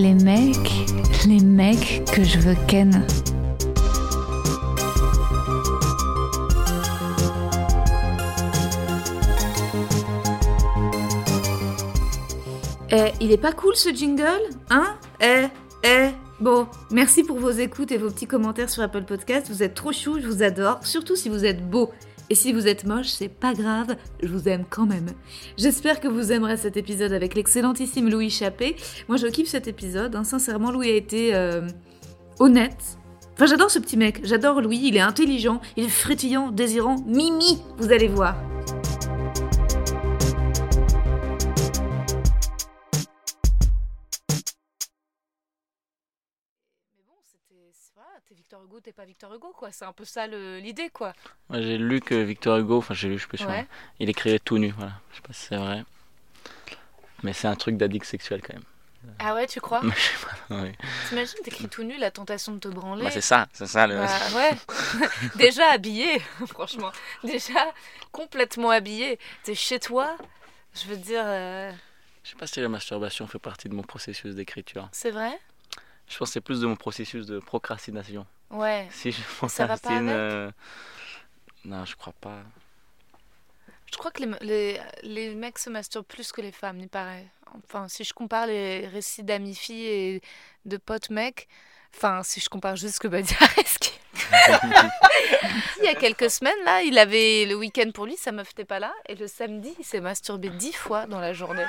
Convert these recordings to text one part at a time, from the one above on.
Les mecs, les mecs que je veux ken. Eh, il est pas cool ce jingle Hein? Eh, eh, bon, merci pour vos écoutes et vos petits commentaires sur Apple Podcast. Vous êtes trop chou, je vous adore, surtout si vous êtes beau. Et si vous êtes moche, c'est pas grave, je vous aime quand même. J'espère que vous aimerez cet épisode avec l'excellentissime Louis Chappé. Moi, je kiffe cet épisode. hein. Sincèrement, Louis a été euh, honnête. Enfin, j'adore ce petit mec. J'adore Louis. Il est intelligent, il est frétillant, désirant. Mimi, vous allez voir. Hugo, t'es pas Victor Hugo, quoi. C'est un peu ça le- l'idée, quoi. Moi, j'ai lu que Victor Hugo, enfin j'ai lu, je suis pas sûr, Ouais. il écrivait tout nu, voilà. Je sais pas si c'est vrai. Mais c'est un truc d'addict sexuel quand même. Ah ouais, tu crois? Mais je sais pas, ouais. T'imagines, t'écris tout nu, la tentation de te branler. Bah, c'est ça, c'est ça le. Bah, ouais. Déjà habillé, franchement. Déjà complètement habillé. T'es chez toi. Je veux dire, euh, Je sais pas si la masturbation fait partie de mon processus d'écriture. c'est vrai? Je pense que c'est plus de mon processus de procrastination. Ouais. Si je Ça va pas avec euh, Non, je crois pas. Je crois que les, les, les mecs se masturbent plus que les femmes, il paraît. Enfin, si je compare les récits d'amis filles et de potes mecs, enfin, si je compare juste ce que m'a dit Areski. il y a quelques semaines, là, il avait le week-end pour lui, sa meuf n'était pas là, et le samedi, il s'est masturbé dix fois dans la journée.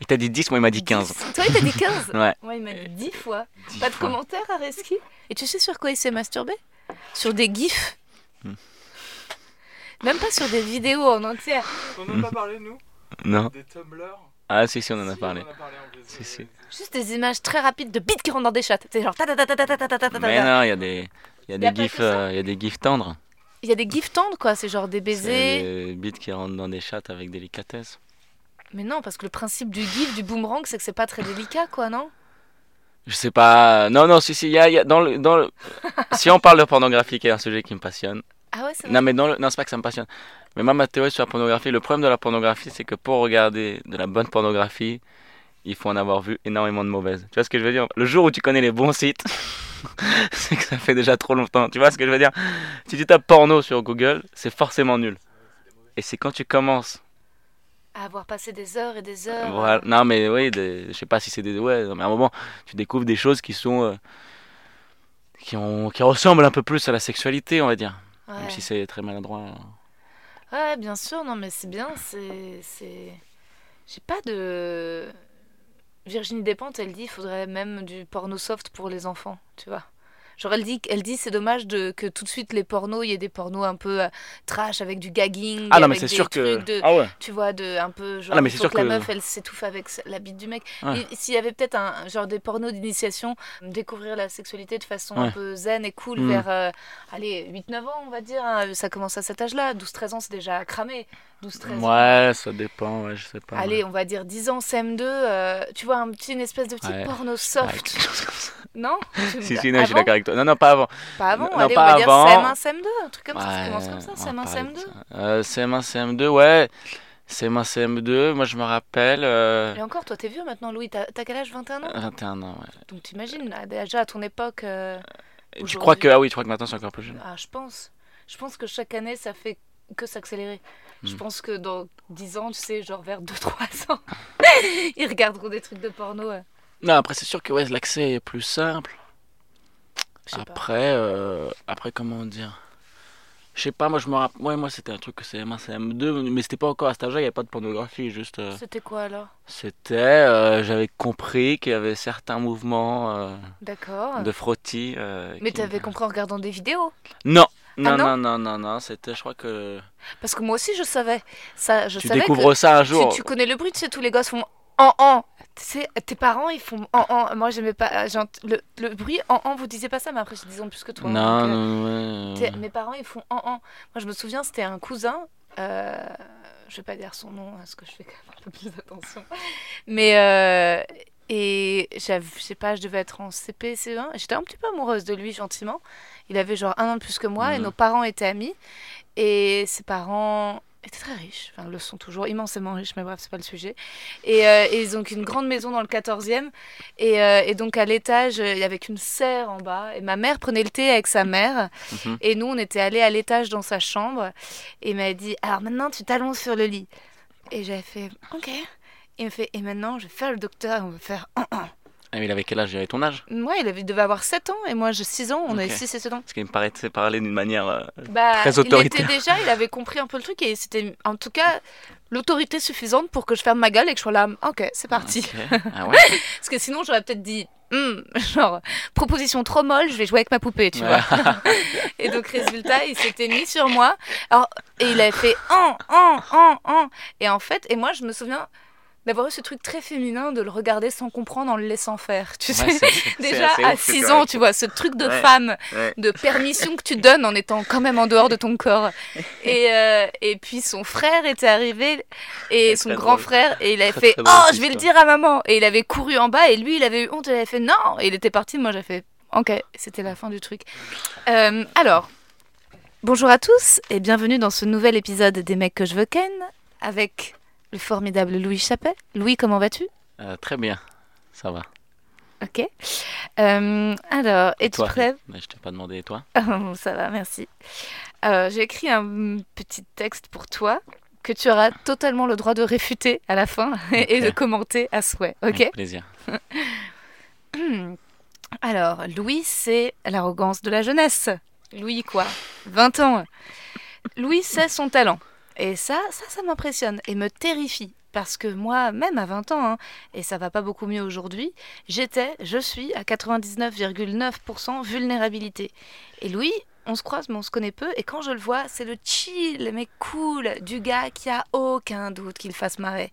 Il t'a dit 10, moi il m'a dit 15. 10. Toi, il t'a dit 15 Ouais. Moi, il m'a dit 10 fois. 10 Pas de fois. commentaire, Areski Et tu sais sur quoi il s'est masturbé Sur des gifs. Hmm. Même pas sur des vidéos en entière. On n'en a pas parlé, nous Non. Des Tumblr Ah, si, si, on en a Si, parlé. On en a parlé en. Si, si. Juste des images très rapides de bites qui rentrent dans des chats. C'est genre ta ta ta ta ta ta ta ta ta ta Mais non, il y a des. Il y a Y a des gifs, euh, il y a des gifs tendres. Il y a des gifs tendres quoi, c'est genre des baisers. Des bites qui rentrent dans des chattes avec délicatesse. Mais non, parce que le principe du gif, du boomerang, c'est que c'est pas très délicat quoi, non? Je sais pas. Non, non, si, si, il y a, y a dans le, dans le... si on parle de pornographie, qui est un sujet qui me passionne. Ah ouais, c'est. Non, mais dans le... non, c'est pas que ça me passionne. Mais moi, ma théorie sur la pornographie, le problème de la pornographie, c'est que pour regarder de la bonne pornographie, il faut en avoir vu énormément de mauvaises. Tu vois ce que je veux dire? Le jour où tu connais les bons sites, c'est que ça fait déjà trop longtemps. Tu vois ce que je veux dire? Si tu tapes porno sur Google, c'est forcément nul. Et c'est quand tu commences. À avoir passé des heures et des heures. Voilà. Non, mais oui, des- je sais pas si c'est des. Ouais, non, mais à un moment, tu découvres des choses qui sont. euh, qui, ont... qui ressemblent un peu plus à la sexualité, on va dire. Ouais. Même si c'est très maladroit. Ouais, bien sûr, non, mais c'est bien, c'est. c'est... J'ai pas de. Virginie Despentes, elle dit il faudrait même du porno soft pour les enfants, tu vois. Genre, elle dit, elle dit c'est dommage de, que tout de suite les pornos, il y ait des pornos un peu euh, trash avec du gagging. Ah non, mais c'est sûr que. de- Ah ouais. Tu vois, de un peu genre. Ah non, mais c'est sûr que, la meuf, elle s'étouffe avec la bite du mec. Ouais. S'il y avait peut-être un genre des pornos d'initiation, découvrir la sexualité de façon un peu zen et cool Mm. vers, euh, allez, 8-9 ans, on va dire. hein. Ça commence à cet âge-là. 12-13 ans, c'est déjà cramé. 12-13 ans. Ouais, ça dépend, ouais, je sais pas. Allez, on va dire 10 ans, CM2, euh, tu vois, un petit, une espèce de petit Ouais. porno Ouais, soft. Non? Si, si, non, je suis d'accord avec toi. Non, non, pas avant. Pas avant, Non, allez, pas on va avant. dire CM1, CM2, un truc comme ça, ça Ouais, commence comme ça, on va CM1, parler de CM2. ça. Euh, CM1, CM2, ouais. CM1, CM2, moi je me rappelle. euh, Et encore, toi, t'es vieux maintenant, Louis, t'as quel âge? 21 ans? 21 ans, ouais. Donc t'imagines, déjà à ton époque. euh, Et tu crois que. Ah oui, tu crois que maintenant c'est encore plus jeune Ah, je pense. Je pense que chaque année, ça fait que s'accélérer. Je Hmm. pense que dans 10 ans, tu sais, genre vers 2-3 ans, ils regarderont des trucs de porno. euh, Non, après c'est sûr que ouais, l'accès est plus simple. Après, euh, après comment dire? Je sais pas, moi je me rappelle. Ouais, moi c'était un truc que CM1, CM2, mais c'était pas encore à cet âge-là, il n'y avait pas de pornographie, juste. euh, C'était quoi alors? C'était. euh, J'avais compris qu'il y avait certains mouvements euh, D'accord. de frottis. euh, Ah. Mais qui t'avais compris en regardant des vidéos? Non! Non, Ah non non, non, non, non, c'était, je crois que. Parce que moi aussi, je savais. Ça, je tu savais découvres ça un jour. tu connais le bruit, tu sais, tous les gosses font en en. Tes parents, ils font en en. Moi, j'aimais pas. euh, Le, le bruit en en, vous disiez pas ça, mais après, j'ai 10 ans plus que toi. Non, donc, euh, non, ouais. Mes parents, ils font en en. Moi, je me souviens, c'était un cousin. euh, Je vais pas dire son nom, parce que je fais quand même un peu plus attention. Mais. euh, Et je sais pas, je devais être en CP, CE1. J'étais un petit peu amoureuse de lui, gentiment. Il avait genre un an de plus que moi, et Mhm. nos parents étaient amis. Et ses parents étaient très riches. Enfin, le sont toujours immensément riches, mais bref, c'est pas le sujet. Et, euh, et ils ont une grande maison dans le 14e. Et, euh, et donc, à l'étage, euh, avec une serre en bas. Et ma mère prenait le thé avec sa mère. Mhm. Et nous, on était allés à l'étage dans sa chambre. Et il m'a dit Alors maintenant, tu t'allonges sur le lit. Et j'avais fait Ok. Il me fait Et maintenant, je vais faire le docteur. On va faire. Ah, mais il avait quel âge? Il avait ton âge? Moi, il avait- il devait avoir 7 ans. Et moi, j'ai 6 ans. On Ok. avait 6 et 7 ans. Parce qu'il me paraissait parler d'une manière. euh, Bah, Très il autoritaire. était déjà, il avait compris un peu le truc. Et c'était en tout cas l'autorité suffisante pour que je ferme ma gueule et que je sois là. Ok, c'est parti. Ah ouais? Parce que sinon, j'aurais peut-être dit. Hmm, genre, proposition trop molle, je vais jouer avec ma poupée, tu Ouais. vois. Et donc, résultat, il s'était mis sur moi. Alors, et il avait fait en, en, en, en. Et en fait, et moi, je me souviens d'avoir eu ce truc très féminin de le regarder sans comprendre en le laissant faire. Tu sais, Ouais, déjà à ouf, 6 quand ans, tu vois, ce truc de Ouais. femme, Ouais. de permission que tu donnes en étant quand même en dehors de ton corps. Et, euh, et puis son frère était arrivé, et son grand drôle. frère, et il avait Très, fait très Oh, je vais le dire à maman. Et il avait couru en bas, et lui, il avait eu honte, il avait fait Non. Et il était parti, moi j'ai fait Ok, c'était la fin du truc. Euh, alors, bonjour à tous, et bienvenue dans ce nouvel épisode des mecs que je veux ken, avec le formidable Louis Chappet. Louis, comment vas-tu? Euh, très bien, ça va. Ok. Euh, alors, es-tu prêt? Je t'ai pas demandé, et toi? Oh, Ça va, merci. Euh, J'ai écrit un petit texte pour toi que tu auras totalement le droit de réfuter à la fin et de commenter à souhait. Ok? Avec plaisir. Alors, Louis, c'est l'arrogance de la jeunesse. Louis, quoi? 20 ans. Louis, c'est son talent. Et ça, ça, ça m'impressionne et me terrifie. Parce que moi, même à 20 ans, hein, et ça va pas beaucoup mieux aujourd'hui, j'étais, je suis à 99,9% vulnérabilité. Et Louis, on se croise, mais on se connaît peu, et quand je le vois, c'est le chill, mais cool, du gars qui a aucun doute qu'il fasse marrer.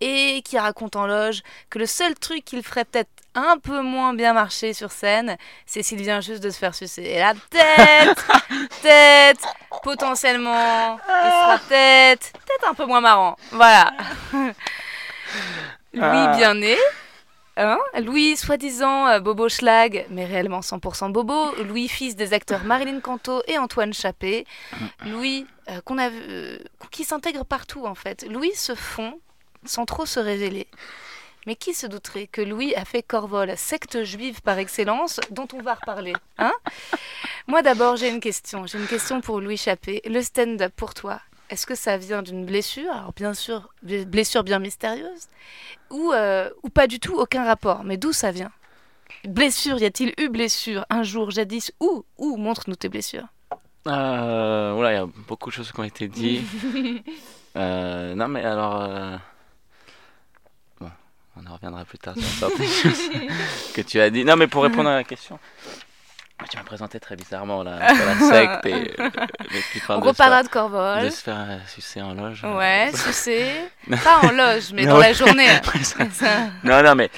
Et qui raconte en loge que le seul truc qu'il ferait peut-être un peu moins bien marcher sur scène, c'est s'il vient juste de se faire sucer. Et la tête, tête, potentiellement, il sera peut-être, peut-être un peu moins marrant. Voilà. Louis Ah. bien né. Hein Louis, soi-disant euh, Bobo Schlag, mais réellement 100% Bobo. Louis, fils des acteurs Marilyn Canto et Antoine Chappé. Louis, euh, qu'on a euh, qui s'intègre partout en fait. Louis se fond sans trop se révéler. Mais qui se douterait que Louis a fait Corvol, secte juive par excellence, dont on va reparler hein? Moi d'abord, j'ai une question. J'ai une question pour Louis Chappé. Le stand-up pour toi, est-ce que ça vient d'une blessure? Alors bien sûr, blessure bien mystérieuse, ou, euh, ou pas du tout, aucun rapport. Mais d'où ça vient? Blessure, y a-t-il eu blessure un jour jadis? Où Où Montre-nous tes blessures. Euh, voilà, il y a beaucoup de choses qui ont été dites. Euh, non, mais alors. euh, Bon, on en reviendra plus tard sur certaines choses que tu as dit. Non, mais pour répondre à la question. Tu m'as présenté très bizarrement là, sur la secte et euh, On de reparlera faire, de de Corvol. se faire euh, sucer en loge. Ouais, sucer. Pas en loge, mais Non, dans ouais. la journée. Non, non, mais.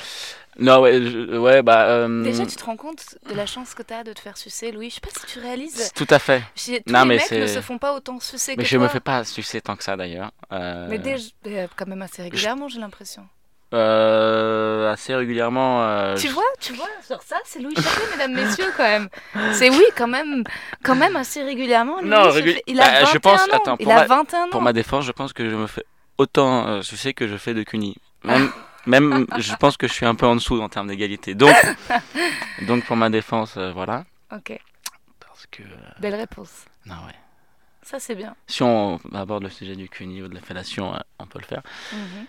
Non, ouais, je- ouais bah. euh, Déjà, tu te rends compte de la chance que tu as de te faire sucer, Louis Je sais pas si tu réalises. Tout à fait. Tous Non, les mais mecs ne se font pas autant sucer Mais que je toi. me fais pas sucer tant que ça d'ailleurs. Euh, Mais déjà, quand même assez régulièrement, j'ai l'impression. Euh, assez régulièrement. euh, Tu je- vois, tu vois, sur ça, c'est Louis Chappé, mesdames, messieurs, quand même. C'est oui, quand même, quand même assez régulièrement. Non, régul- Il a Bah, 21 je pense- ans. attends, il pour a ma- 21 ans. Pour ma défense, je pense que je me fais autant euh, sucer que je fais de CUNY. Même, même je pense que je suis un peu en dessous en termes d'égalité. Donc, donc pour ma défense, euh, voilà. Ok, Parce que. belle réponse. non, ouais. Ça, c'est bien. Si on aborde le sujet du CUNY ou de la fellation, on peut le faire. Mhm.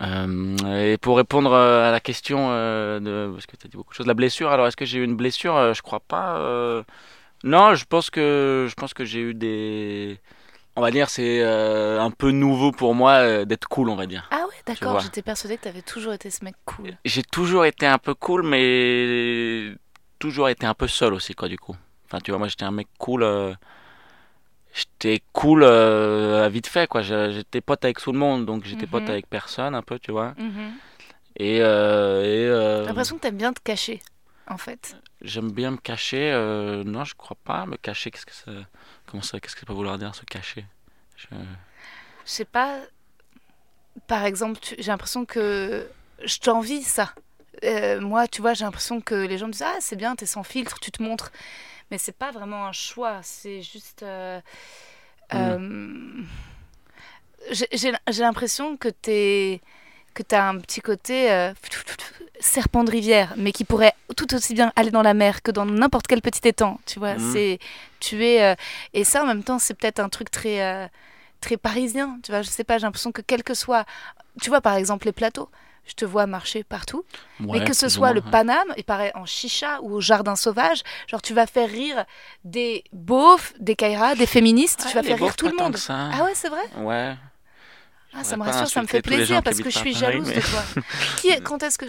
Euh, et pour répondre euh, à la question euh, de parce que tu as dit beaucoup de choses, la blessure. Alors est-ce que j'ai eu une blessure? Je crois pas. euh, Non, je pense que je pense que j'ai eu des. On va dire c'est un peu nouveau pour moi d'être cool, on va dire. Ah ouais, d'accord, j'étais persuadée que t'avais toujours été ce mec cool. J'ai toujours été un peu cool, mais toujours été un peu seul aussi quoi du coup. Enfin tu vois, moi j'étais un mec cool. J'étais cool euh, à vite fait quoi. J'étais pote avec tout le monde, donc j'étais pote Mhm. avec personne un peu, tu vois. Mhm. Et, euh, et, euh, J'ai l'impression que t'aimes bien te cacher, en fait. j'aime bien me cacher. euh, non, je crois pas me cacher. Qu'est-ce que ça, comment ça, qu'est-ce que ça peut vouloir dire se cacher? Je- Je sais pas. Par exemple, tu- j'ai l'impression que je t'envie ça. Euh, moi, tu vois, j'ai l'impression que les gens me disent Ah, c'est bien, t'es sans filtre, tu te montres. Mais c'est pas vraiment un choix, c'est juste. euh, euh, j'ai- l'impression que t'es que t'as un petit côté euh, serpent de rivière, mais qui pourrait tout aussi bien aller dans la mer que dans n'importe quel petit étang. Tu vois, Mhm. c'est tu es euh, et ça en même temps, c'est peut-être un truc très euh, très parisien. Tu vois, je sais pas, j'ai l'impression que quel que soit, tu vois par exemple les plateaux. Je te vois marcher partout, Ouais, mais que ce soit moins, le ouais. Paname, il paraît en chicha ou au jardin sauvage, genre tu vas faire rire des beaufs, des kairas, des féministes, tu vas faire rire tout le monde. ça. Ah ouais, c'est vrai Ouais. ah, ça me rassure, ça me fait plaisir parce que je suis jalouse mais- de toi. Qui est- quand est-ce que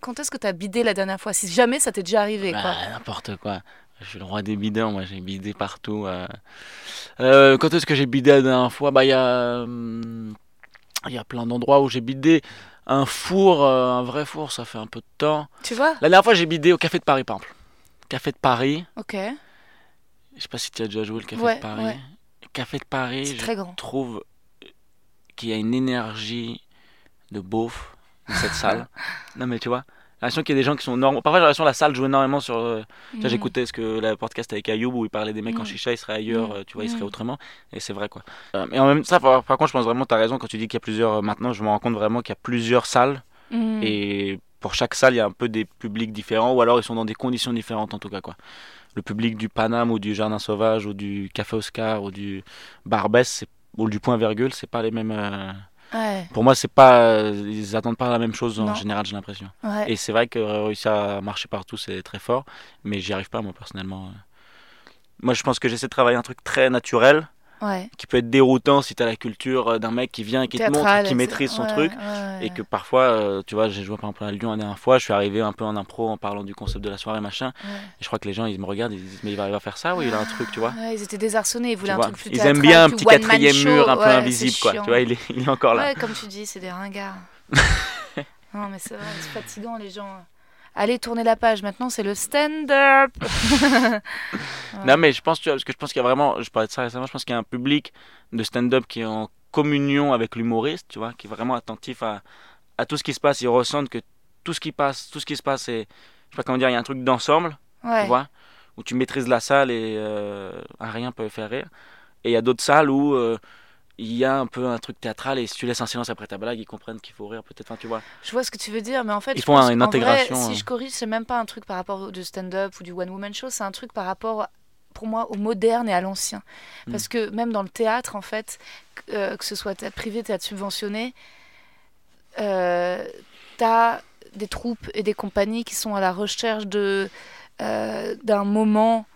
quand est-ce que t'as bidé la dernière fois Si jamais ça t'est déjà arrivé, quoi? Bah, n'importe quoi. Je suis le roi des bidons, moi j'ai bidé partout. euh. Euh, quand est-ce que j'ai bidé la dernière fois? Bah il y a, hum, il y a plein d'endroits où j'ai bidé. Un four, euh, un vrai four, ça fait un peu de temps. Tu vois La dernière fois j'ai bidé au Café de Paris par exemple. Café de Paris, Ok. je sais pas si tu as déjà joué le Café Ouais, de Paris. ouais. Café de Paris, je très grand. trouve qu'il y a une énergie de beauf dans cette salle. non mais tu vois, j'ai l'impression qu'il y a des gens qui sont normaux. Parfois j'ai l'impression que la salle joue énormément sur... Mhm. j'écoutais ce que le podcast avec Ayoub où il parlait des mecs en Mm. chicha, ils seraient ailleurs, Mm. euh, tu vois, ils seraient Mm. autrement. Et c'est vrai quoi. Euh, mais en même temps, par, par contre, je pense vraiment que tu as raison quand tu dis qu'il y a plusieurs. euh, maintenant, je me rends compte vraiment qu'il y a plusieurs salles. Et pour chaque salle, il y a un peu des publics différents. Ou alors ils sont dans des conditions différentes en tout cas quoi. Le public du Paname ou du Jardin Sauvage ou du Café Oscar ou du Barbès ou du Point Virgule, c'est pas les mêmes. euh, Ouais, Pour moi, c'est pas. Ils attendent pas la même chose en général, j'ai l'impression. ouais. Et c'est vrai que réussir à marcher partout, c'est très fort. Mais j'y arrive pas, moi, personnellement. Moi, je pense que j'essaie de travailler un truc très naturel, ouais. qui peut être déroutant si t'as la culture euh, d'un mec qui vient et qui te montre, Théâtral, qui maîtrise son ouais, truc. ouais, Et que parfois, euh, tu vois, j'ai joué par exemple à Lyon la dernière fois, je suis arrivé un peu en impro en parlant du concept de la soirée, machin. Et je crois que les gens, ils me regardent, ils disent, mais il va, il va faire ça ou il a un truc, tu vois? Ils étaient désarçonnés, ils Tu voulaient un vois, truc plus Ils théâtral, aiment bien un petit quatrième mur un peu invisible, quoi. Tu vois, il est, il est encore là. Ouais, comme tu dis, c'est des ringards. non, mais c'est vrai, c'est fatigant, les gens. Allez, tournez la page. Maintenant, c'est le stand-up. Non, mais je pense, tu vois, parce que je pense qu'il y a vraiment, je parlais de ça récemment, je pense qu'il y a un public de stand-up qui est en communion avec l'humoriste, tu vois, qui est vraiment attentif à, à tout ce qui se passe. Ils ressentent que tout ce qui passe, tout ce qui se passe, c'est, je sais pas comment dire, il y a un truc d'ensemble, Ouais. tu vois, où tu maîtrises la salle et euh, un rien peut faire rire. Et il y a d'autres salles où euh, il y a un peu un truc théâtral et si tu laisses un silence après ta blague, ils comprennent qu'il faut rire peut-être, enfin, tu vois. Je vois ce que tu veux dire, mais en fait, Ils je font pense une intégration, Vrai, hein. si je corrige, c'est même pas un truc par rapport au du stand-up ou du one-woman show, c'est un truc par rapport, pour moi, au moderne et à l'ancien. Hmm. Parce que même dans le théâtre, en fait, que, euh, que ce soit théâtre privé, théâtre subventionné, euh, t'as des troupes et des compagnies qui sont à la recherche de euh, d'un moment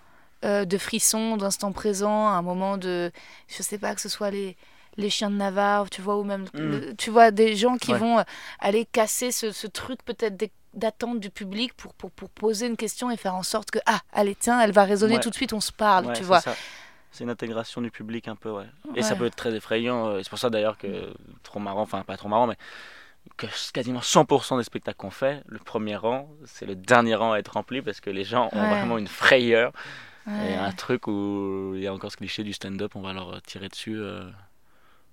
euh, de frisson, d'instant présent, un moment de, je sais pas, que ce soit les les chiens de Navarre, tu vois, ou même, le- tu vois, des gens qui Ouais. vont euh, aller casser ce, ce truc peut-être d'attente du public pour, pour, pour poser une question et faire en sorte que, ah, allez, tiens, elle va résonner Ouais. tout de suite, on se parle, Ouais, tu vois. C'est une intégration du public un peu, ouais. Et ça peut être très effrayant. euh, et C'est pour ça d'ailleurs que, trop marrant, enfin pas trop marrant, mais que quasiment 100% des spectacles qu'on fait, le premier rang, c'est le dernier rang à être rempli parce que les gens ont vraiment une frayeur. Et un truc où il y a encore ce cliché du stand-up, on va leur tirer dessus. euh,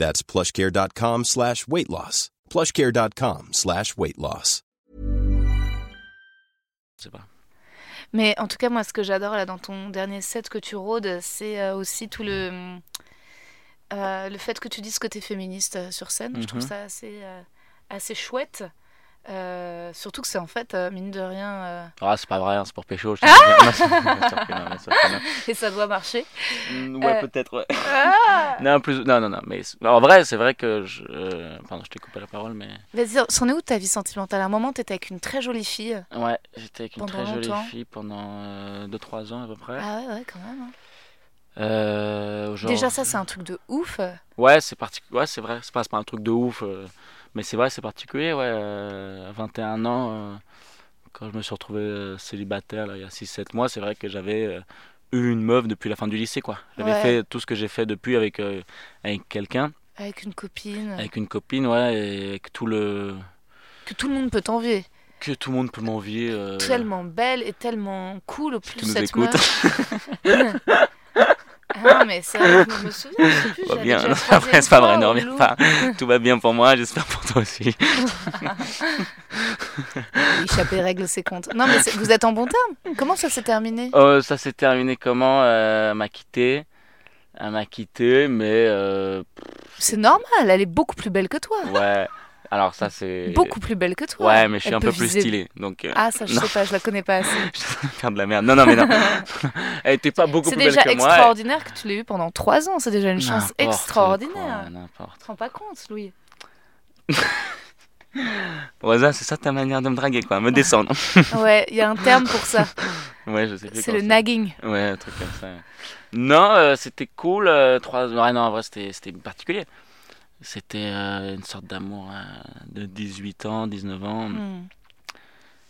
That's plushcare.com slash weight loss. plushcare.com slash weight loss. Pas. Mais en tout cas, moi, ce que j'adore là dans ton dernier set que tu rôdes, c'est euh, aussi tout le. euh, le fait que tu dises que tu es féministe euh, sur scène. Je trouve Mhm. ça assez, euh, assez chouette. Euh, surtout que c'est en fait, euh, mine de rien, euh, Ah, c'est pas vrai, hein, c'est pour pécho. Je bien. Non, non. et ça doit marcher. Mm, Ouais, peut-être, ouais. Ah Non, plus... non, non, non, mais en vrai, c'est vrai que je. Pardon, je t'ai coupé la parole, mais. Vas-y, c'en est où ta vie sentimentale? À un moment, t'étais avec une très jolie fille. Ouais, j'étais avec une très jolie longtemps fille pendant 2-3 ans à peu près. Ah ouais, ouais, quand même. hein. Genre- Déjà, ça, c'est un truc de ouf. Ouais, c'est partic... ouais, c'est vrai, c'est pas, c'est pas un truc de ouf, mais c'est vrai, c'est particulier, ouais. euh, à 21 ans, euh, quand je me suis retrouvé euh, célibataire là, il y a 6-7 mois, c'est vrai que j'avais euh, eu une meuf depuis la fin du lycée, quoi. J'avais Ouais. fait tout ce que j'ai fait depuis avec, euh, avec quelqu'un, Avec une copine. avec une copine, ouais, et avec tout le. Que tout le monde peut t'envier. que tout le monde peut m'envier. euh, Tellement belle et tellement cool. Au si plus tu nous cette écoutes. Ah non, mais vrai, je me souviens, je sais plus. Tout va j'avais bien, non, après, c'est pas vrai, ne reviens pas. Tout va bien pour moi, j'espère pour toi aussi. Échapper règle ses comptes. Non, mais vous êtes en bon terme Comment ça s'est terminé? Euh, ça s'est terminé comment? Euh, Elle m'a quitté. Elle m'a quitté, mais euh, C'est normal, elle est beaucoup plus belle que toi. ouais. Alors ça c'est. Beaucoup plus belle que toi. Ouais, mais je suis Elle un peu plus viser- stylé, donc. euh, Ah, ça, je Non. sais pas, je la connais pas assez. je suis en train de faire de la merde. Non, non, mais non. Elle était pas beaucoup C'est plus belle déjà que moi. extraordinaire que tu l'aies eu pendant 3 ans. C'est déjà une chance extraordinaire. N'importe. Tu te rends pas compte, Louis Rosa, c'est ça ta manière de me draguer, quoi, me descendre. Ouais, il y a un terme pour ça. ouais, je sais plus. C'est le nagging. Ouais, un truc comme ça. Non, euh, c'était cool. euh, trois... ouais, non, en vrai, c'était c'était particulier. C'était euh, une sorte d'amour euh, de 18 ans, 19 ans. Hmm.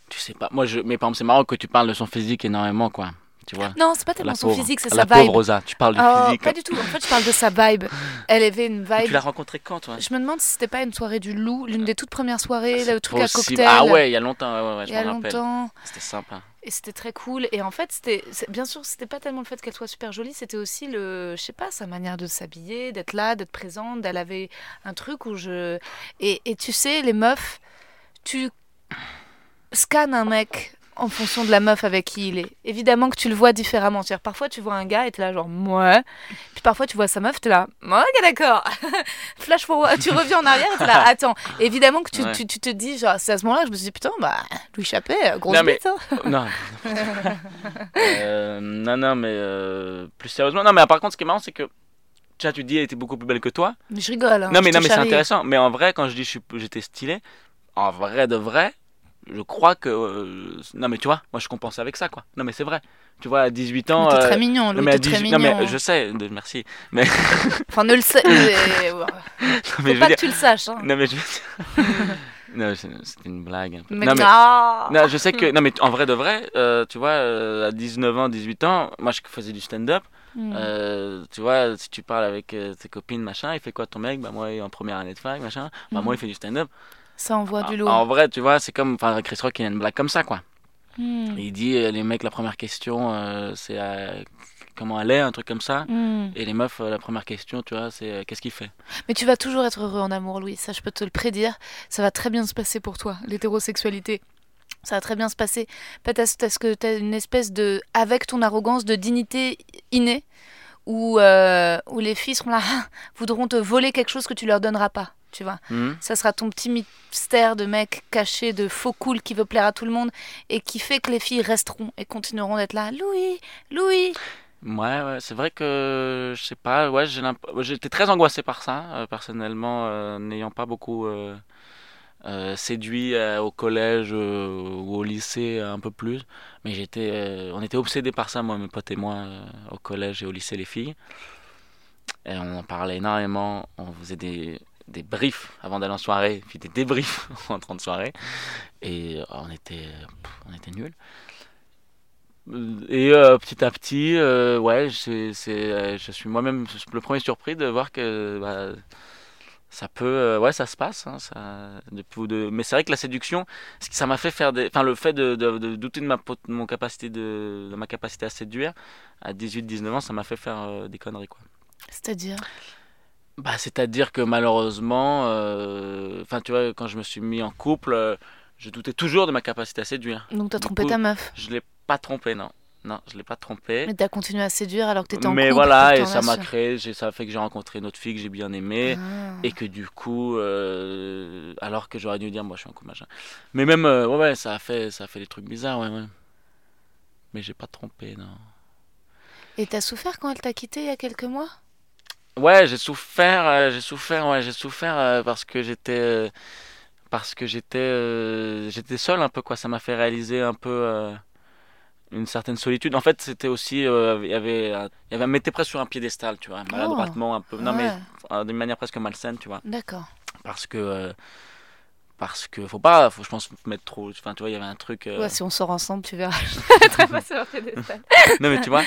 Tu sais pas. Moi, je... Mais par exemple, c'est marrant que tu parles de son physique énormément, quoi. Tu vois? Non, c'est pas tellement La son pauvre. physique, c'est La sa pauvre vibe. Rosa, tu parles du Oh, physique. pas du tout. En fait, je parle de sa vibe. Elle avait une Tu vibe. l'as rencontré quand, toi? Je me demande si c'était pas une soirée du loup, l'une des toutes premières soirées, C'est le truc à cocktail. Ah ouais, il y a longtemps, ouais, ouais, ouais, je il y a rappelle. longtemps. C'était sympa. Et c'était très cool. Et en fait, c'était bien sûr, c'était pas tellement le fait qu'elle soit super jolie, c'était aussi le, je sais pas, sa manière de s'habiller, d'être là, d'être présente. Elle avait un truc où je. Et, et tu sais, les meufs, tu scannes un mec en fonction de la meuf avec qui il est. Évidemment que tu le vois différemment. Parfois, tu vois un gars et t'es là, genre, ouais. Puis parfois, tu vois sa meuf, t'es là, ouais, ok, d'accord. Flash forward, tu reviens en arrière et t'es là, attends. Évidemment que tu, Ouais. tu, tu te dis, genre, c'est à ce moment-là que je me suis dit, putain, bah, Louis Chappet, euh, grosse Non, mais- hein. non. Euh, non, non, mais euh, plus sérieusement. Non, mais par contre, ce qui est marrant, c'est que. Tu tu dis, elle était beaucoup plus belle que toi. Mais je rigole. Hein, non, mais, non, mais c'est intéressant. Mais en vrai, quand je dis j'étais stylé, en vrai de vrai, je crois que. euh, non, mais tu vois, moi je compense avec ça, quoi. Non, mais c'est vrai. Tu vois, à 18 ans. Mais T'es euh, très mignon, non, Louis, mais à t'es très 18 non, mais je sais, merci. Enfin, ne le sais. mais- Non, mais pas dire- que tu le saches. Hein. Non, mais je non, c'est- c'était une blague. un peu. Mais non, mais. Ah. Non, je sais que. Non, mais en vrai de vrai, euh, tu vois, euh, à 19 ans, 18 ans, moi je faisais du stand-up. Hmm. Euh, tu vois, si tu parles avec tes copines, machin, il fait quoi ton mec? Bah, moi, il est en première année de fac, machin. Bah, moi, il fait du stand-up. Ça envoie du En- lourd. En vrai, tu vois, c'est comme. Enfin, Chris Rock, il a une blague comme ça, quoi. Hmm. Il dit, euh, les mecs, la première question, euh, c'est euh, comment elle est, un truc comme ça. Hmm. Et les meufs, la première question, tu vois, c'est qu'est-ce qu'il fait? Mais tu vas toujours être heureux en amour, Louis. Ça, je peux te le prédire. Ça va très bien se passer pour toi, l'hétérosexualité. Ça va très bien se passer. Peut-être parce que tu as une espèce de. Avec ton arrogance de dignité innée, où, où les filles seront là, voudront te voler quelque chose que tu leur donneras pas? Tu vois Hmm Ça sera ton petit mystère de mec caché, de faux cool qui veut plaire à tout le monde et qui fait que les filles resteront et continueront d'être là. Louis, Louis. Ouais, ouais, c'est vrai que je sais pas, ouais, j'étais très angoissé par ça, euh, personnellement, euh, n'ayant pas beaucoup euh, séduit au collège ou au lycée un peu plus, mais j'étais, on était obsédés par ça, moi, mes potes et moi, au collège et au lycée, les filles, et on en parlait énormément, on faisait des, des briefs avant d'aller en soirée, puis des débriefs en rentrant de soirée, et euh, on était, on était nuls. Et euh, petit à petit, euh, ouais, c'est, euh, je suis moi-même le premier surpris de voir que bah, ça peut, euh, ouais, ça se passe. hein, ça, mais c'est vrai que la séduction, ce qui- ça m'a fait faire enfin le fait de, de- douter de ma, mon capacité de, ma capacité à séduire à 18-19 ans, ça m'a fait faire euh, des conneries quoi. C'est-à-dire? Bah, c'est-à-dire que malheureusement, euh, enfin tu vois, quand je me suis mis en couple, euh, je doutais toujours de ma capacité à séduire. Donc t'as Du trompé coup, ta meuf. Je l'ai pas trompé, non. non, je l'ai pas trompé. Mais t'as continué à séduire alors que t'étais en Mais couple. voilà, et ça m'a créé, ça a fait que j'ai rencontré une autre fille que j'ai bien aimée. Ah. Et que du coup, euh, alors que j'aurais dû dire, moi je suis un coup machin. Mais même, euh, ouais, ouais, ça a fait, ça a fait des trucs bizarres, ouais, ouais. Mais j'ai pas trompé, non. Et t'as souffert quand elle t'a quitté il y a quelques mois? Ouais, j'ai souffert, euh, j'ai souffert, ouais, j'ai souffert euh, parce que j'étais, euh, parce que j'étais, j'étais seul un peu, quoi. Ça m'a fait réaliser un peu une certaine solitude. En fait, c'était aussi, il y avait, il y avait, mettait presque sur un piédestal, tu vois, maladroitement un peu. Non, mais Ouais. euh, d'une manière presque malsaine, tu vois. D'accord. parce que parce que faut pas faut je pense mettre trop enfin tu vois il y avait un truc euh, Ouais, si on sort ensemble, tu verras. Très pas sur non mais tu vois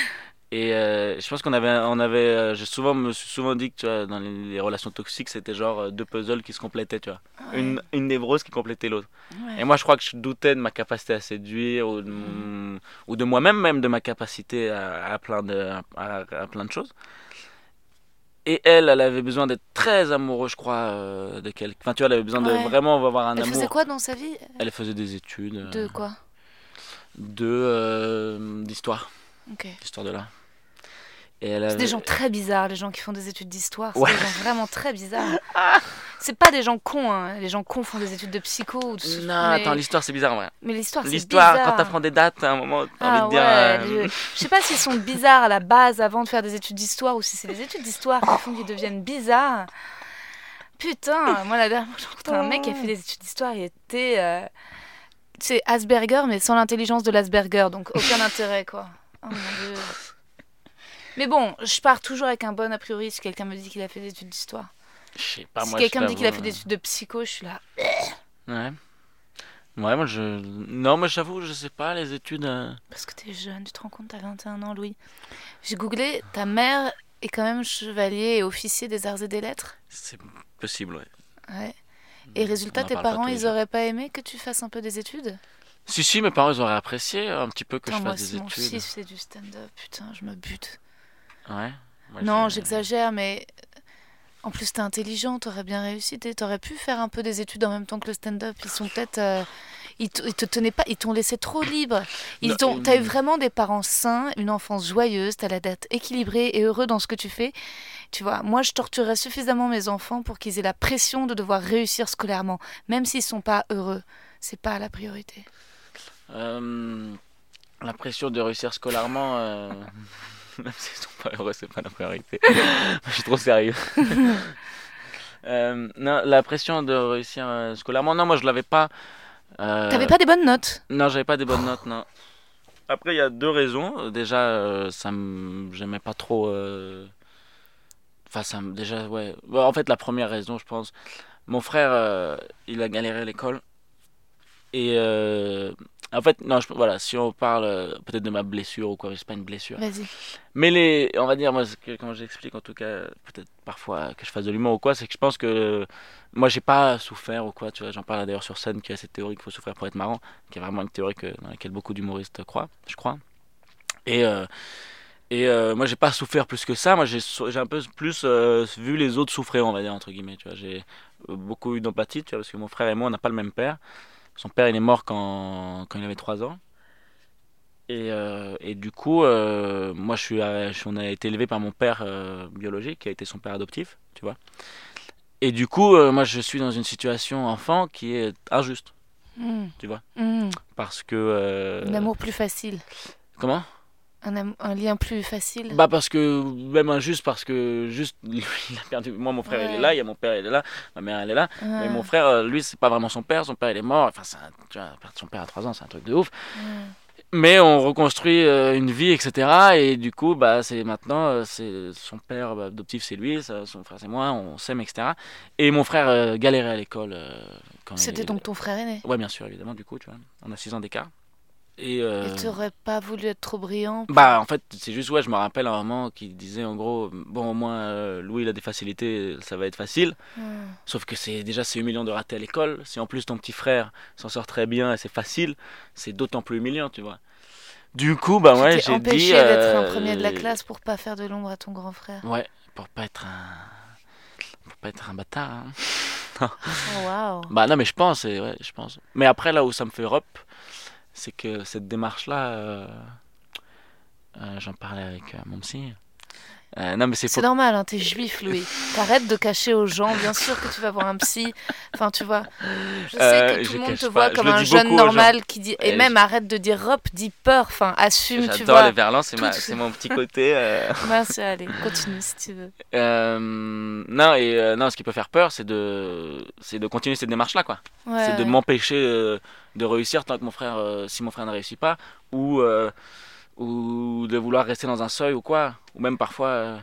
et euh, je pense qu'on avait on avait euh, j'ai souvent me suis souvent dit que tu vois dans les, les relations toxiques c'était genre euh, deux puzzles qui se complétaient tu vois une une névrose qui complétait l'autre Ouais. et moi je crois que je doutais de ma capacité à séduire ou de, ou de moi-même même de ma capacité à, à plein de à, à plein de choses et elle, elle avait besoin d'être très amoureux, je crois, euh, de quelqu'un. Enfin, tu vois, elle avait besoin de Ouais. vraiment avoir un Elle amour. faisait quoi dans sa vie Elle? Faisait des études De quoi? de euh, d'histoire, Ok. d'histoire de l'art. C'est des gens très bizarres, les gens qui font des études d'histoire. C'est Ouais. des gens vraiment très bizarres. C'est pas des gens cons, hein. les gens cons font des études de psycho ou de... Non, mais... attends, l'histoire c'est bizarre en vrai. mais l'histoire, c'est L'histoire, bizarre. quand t'apprends des dates, à un moment, t'as Ah envie de dire. ouais, euh, je... je sais pas s'ils sont bizarres à la base avant de faire des études d'histoire ou si c'est les études d'histoire qui font qu'ils deviennent bizarres. Putain, moi la dernière fois que j'ai rencontré un mec qui a fait des études d'histoire, il était. euh, C'est Asperger, mais sans l'intelligence de l'Asperger, donc aucun intérêt quoi. Oh mon dieu. Mais bon, je pars toujours avec un bon a priori si quelqu'un me dit qu'il a fait des études d'histoire. Je sais pas, si moi. quelqu'un je me dit qu'il a fait des études de psycho, je suis là. Ouais. Ouais, moi je. Non, moi j'avoue, je sais pas, les études. euh, Parce que t'es jeune, tu te rends compte, t'as 21 ans, Louis. J'ai googlé, ta mère est quand même chevalier et officier des arts et des lettres. C'est possible, ouais. Ouais. Et résultat, tes parents, ils auraient pas aimé que tu fasses un peu des études? Si, si, mes parents ils auraient apprécié un petit peu que je moi, fasse si des mon études. fils fait du stand-up, putain, je me bute. Ouais. Moi, non, j'exagère, mais en plus, t'es intelligent, t'aurais bien réussi. T'aurais pu faire un peu des études en même temps que le stand-up. Ils sont peut-être. euh, Ils, te- ils te tenaient pas, ils t'ont laissé trop libre. Ils t'ont, euh, t'as eu vraiment des parents sains, une enfance joyeuse, t'as la date équilibrée et heureux dans ce que tu fais. Tu vois, moi je torturerais suffisamment mes enfants pour qu'ils aient la pression de devoir réussir scolairement, même s'ils sont pas heureux. C'est pas la priorité. Euh, la pression de réussir scolairement, euh, même s'ils sont pas heureux, c'est pas la priorité. je suis trop sérieux. Euh, non, la pression de réussir euh, scolairement, non, moi je l'avais pas. Euh, T'avais pas des bonnes notes? Non, j'avais pas des bonnes notes, non. Après, il y a deux raisons. Déjà, euh, ça me... j'aimais pas trop. euh, Enfin, ça me. Déjà, ouais. Bon, en fait, la première raison, je pense. Mon frère, euh, il a galéré à l'école. Et. Euh, En fait, non, je... voilà, si on parle euh, peut-être de ma blessure ou quoi, c'est pas une blessure. Vas-y. Mais les, on va dire, moi, que- quand j'explique, en tout cas, peut-être parfois que je fasse de l'humour ou quoi, c'est que je pense que moi, j'ai pas souffert ou quoi, tu vois. J'en parle d'ailleurs sur scène, qui a cette théorie qu'il faut souffrir pour être marrant, qui est vraiment une théorie que, dans laquelle beaucoup d'humoristes croient, je crois. Et, euh, et euh, moi, j'ai pas souffert plus que ça. Moi, j'ai un peu plus euh, vu les autres souffrir, on va dire, entre guillemets, tu vois. J'ai euh, beaucoup eu d'empathie, tu vois, parce que mon frère et moi, on n'a pas le même père. Son père, il est mort quand, quand il avait 3 ans. Et, euh, et du coup, euh, moi, je suis, euh, je- on a été élevé par mon père euh, biologique, qui a été son père adoptif, tu vois. Et du coup, moi, je suis dans une situation enfant qui est injuste, Hmm. tu vois. Hmm. Parce que. euh, Un amour plus facile. Comment? Un, lien plus facile. Bah, parce que. Même injuste, parce que juste. lui, il a perdu. Moi, mon frère, il est là, il y a mon père, il est là, ma mère, elle est là. Mais mon frère, euh, lui, c'est pas vraiment son père, son père, il est mort. Enfin, c'est un- tu vois, perdre son père à 3 ans, c'est un truc de ouf. Mais on reconstruit euh, une vie, etc. Et du coup, bah, c'est maintenant, euh, c'est son père bah, adoptif, c'est lui, ça- son frère, c'est moi, on s'aime, etc. Et mon frère euh, galérait à l'école. il- C'était donc ton frère aîné? Ouais, bien sûr, évidemment, du coup, tu vois. On a 6 ans d'écart. Et. euh, Et t'aurais pas voulu être trop brillant Bah, en fait, c'est juste, ouais, je me rappelle un moment qui disait en gros, bon, au moins, euh, Louis, il a des facilités, ça va être facile. Hmm. Sauf que c'est déjà, c'est humiliant de rater à l'école. Si en plus ton petit frère s'en sort très bien et c'est facile, c'est d'autant plus humiliant, tu vois. Du coup, bah ouais, j'ai dit. d'être un euh, premier de la classe pour pas faire de l'ombre à ton grand frère. Ouais, pour pas être un. Pour pas être un bâtard. hein. Oh, waouh. Bah non, mais je pense, ouais, je pense. Mais après, là où ça me fait rep, c'est que cette démarche-là. euh, Euh, J'en parlais avec euh, mon psy. Euh, non, mais c'est normal, hein, t'es juif, Louis. T'arrêtes de cacher aux gens, bien sûr que tu vas voir un psy. Enfin, tu vois. Je sais Euh, que je tout le monde te pas. voit Je comme un jeune normal qui dit. Et Et même je- arrête de dire hop, dis peur. Enfin, assume, tu J'adore vois. les verlans, c'est ma- c'est mon petit côté. euh. Mince, allez, continue si tu veux. Euh, non, et euh, non, ce qui peut faire peur, c'est de, c'est de continuer cette démarche-là, quoi. Ouais, c'est de m'empêcher euh, de réussir tant que mon frère, euh, si mon frère ne réussit pas, ou, euh, ou de vouloir rester dans un seuil ou quoi, ou même parfois, euh,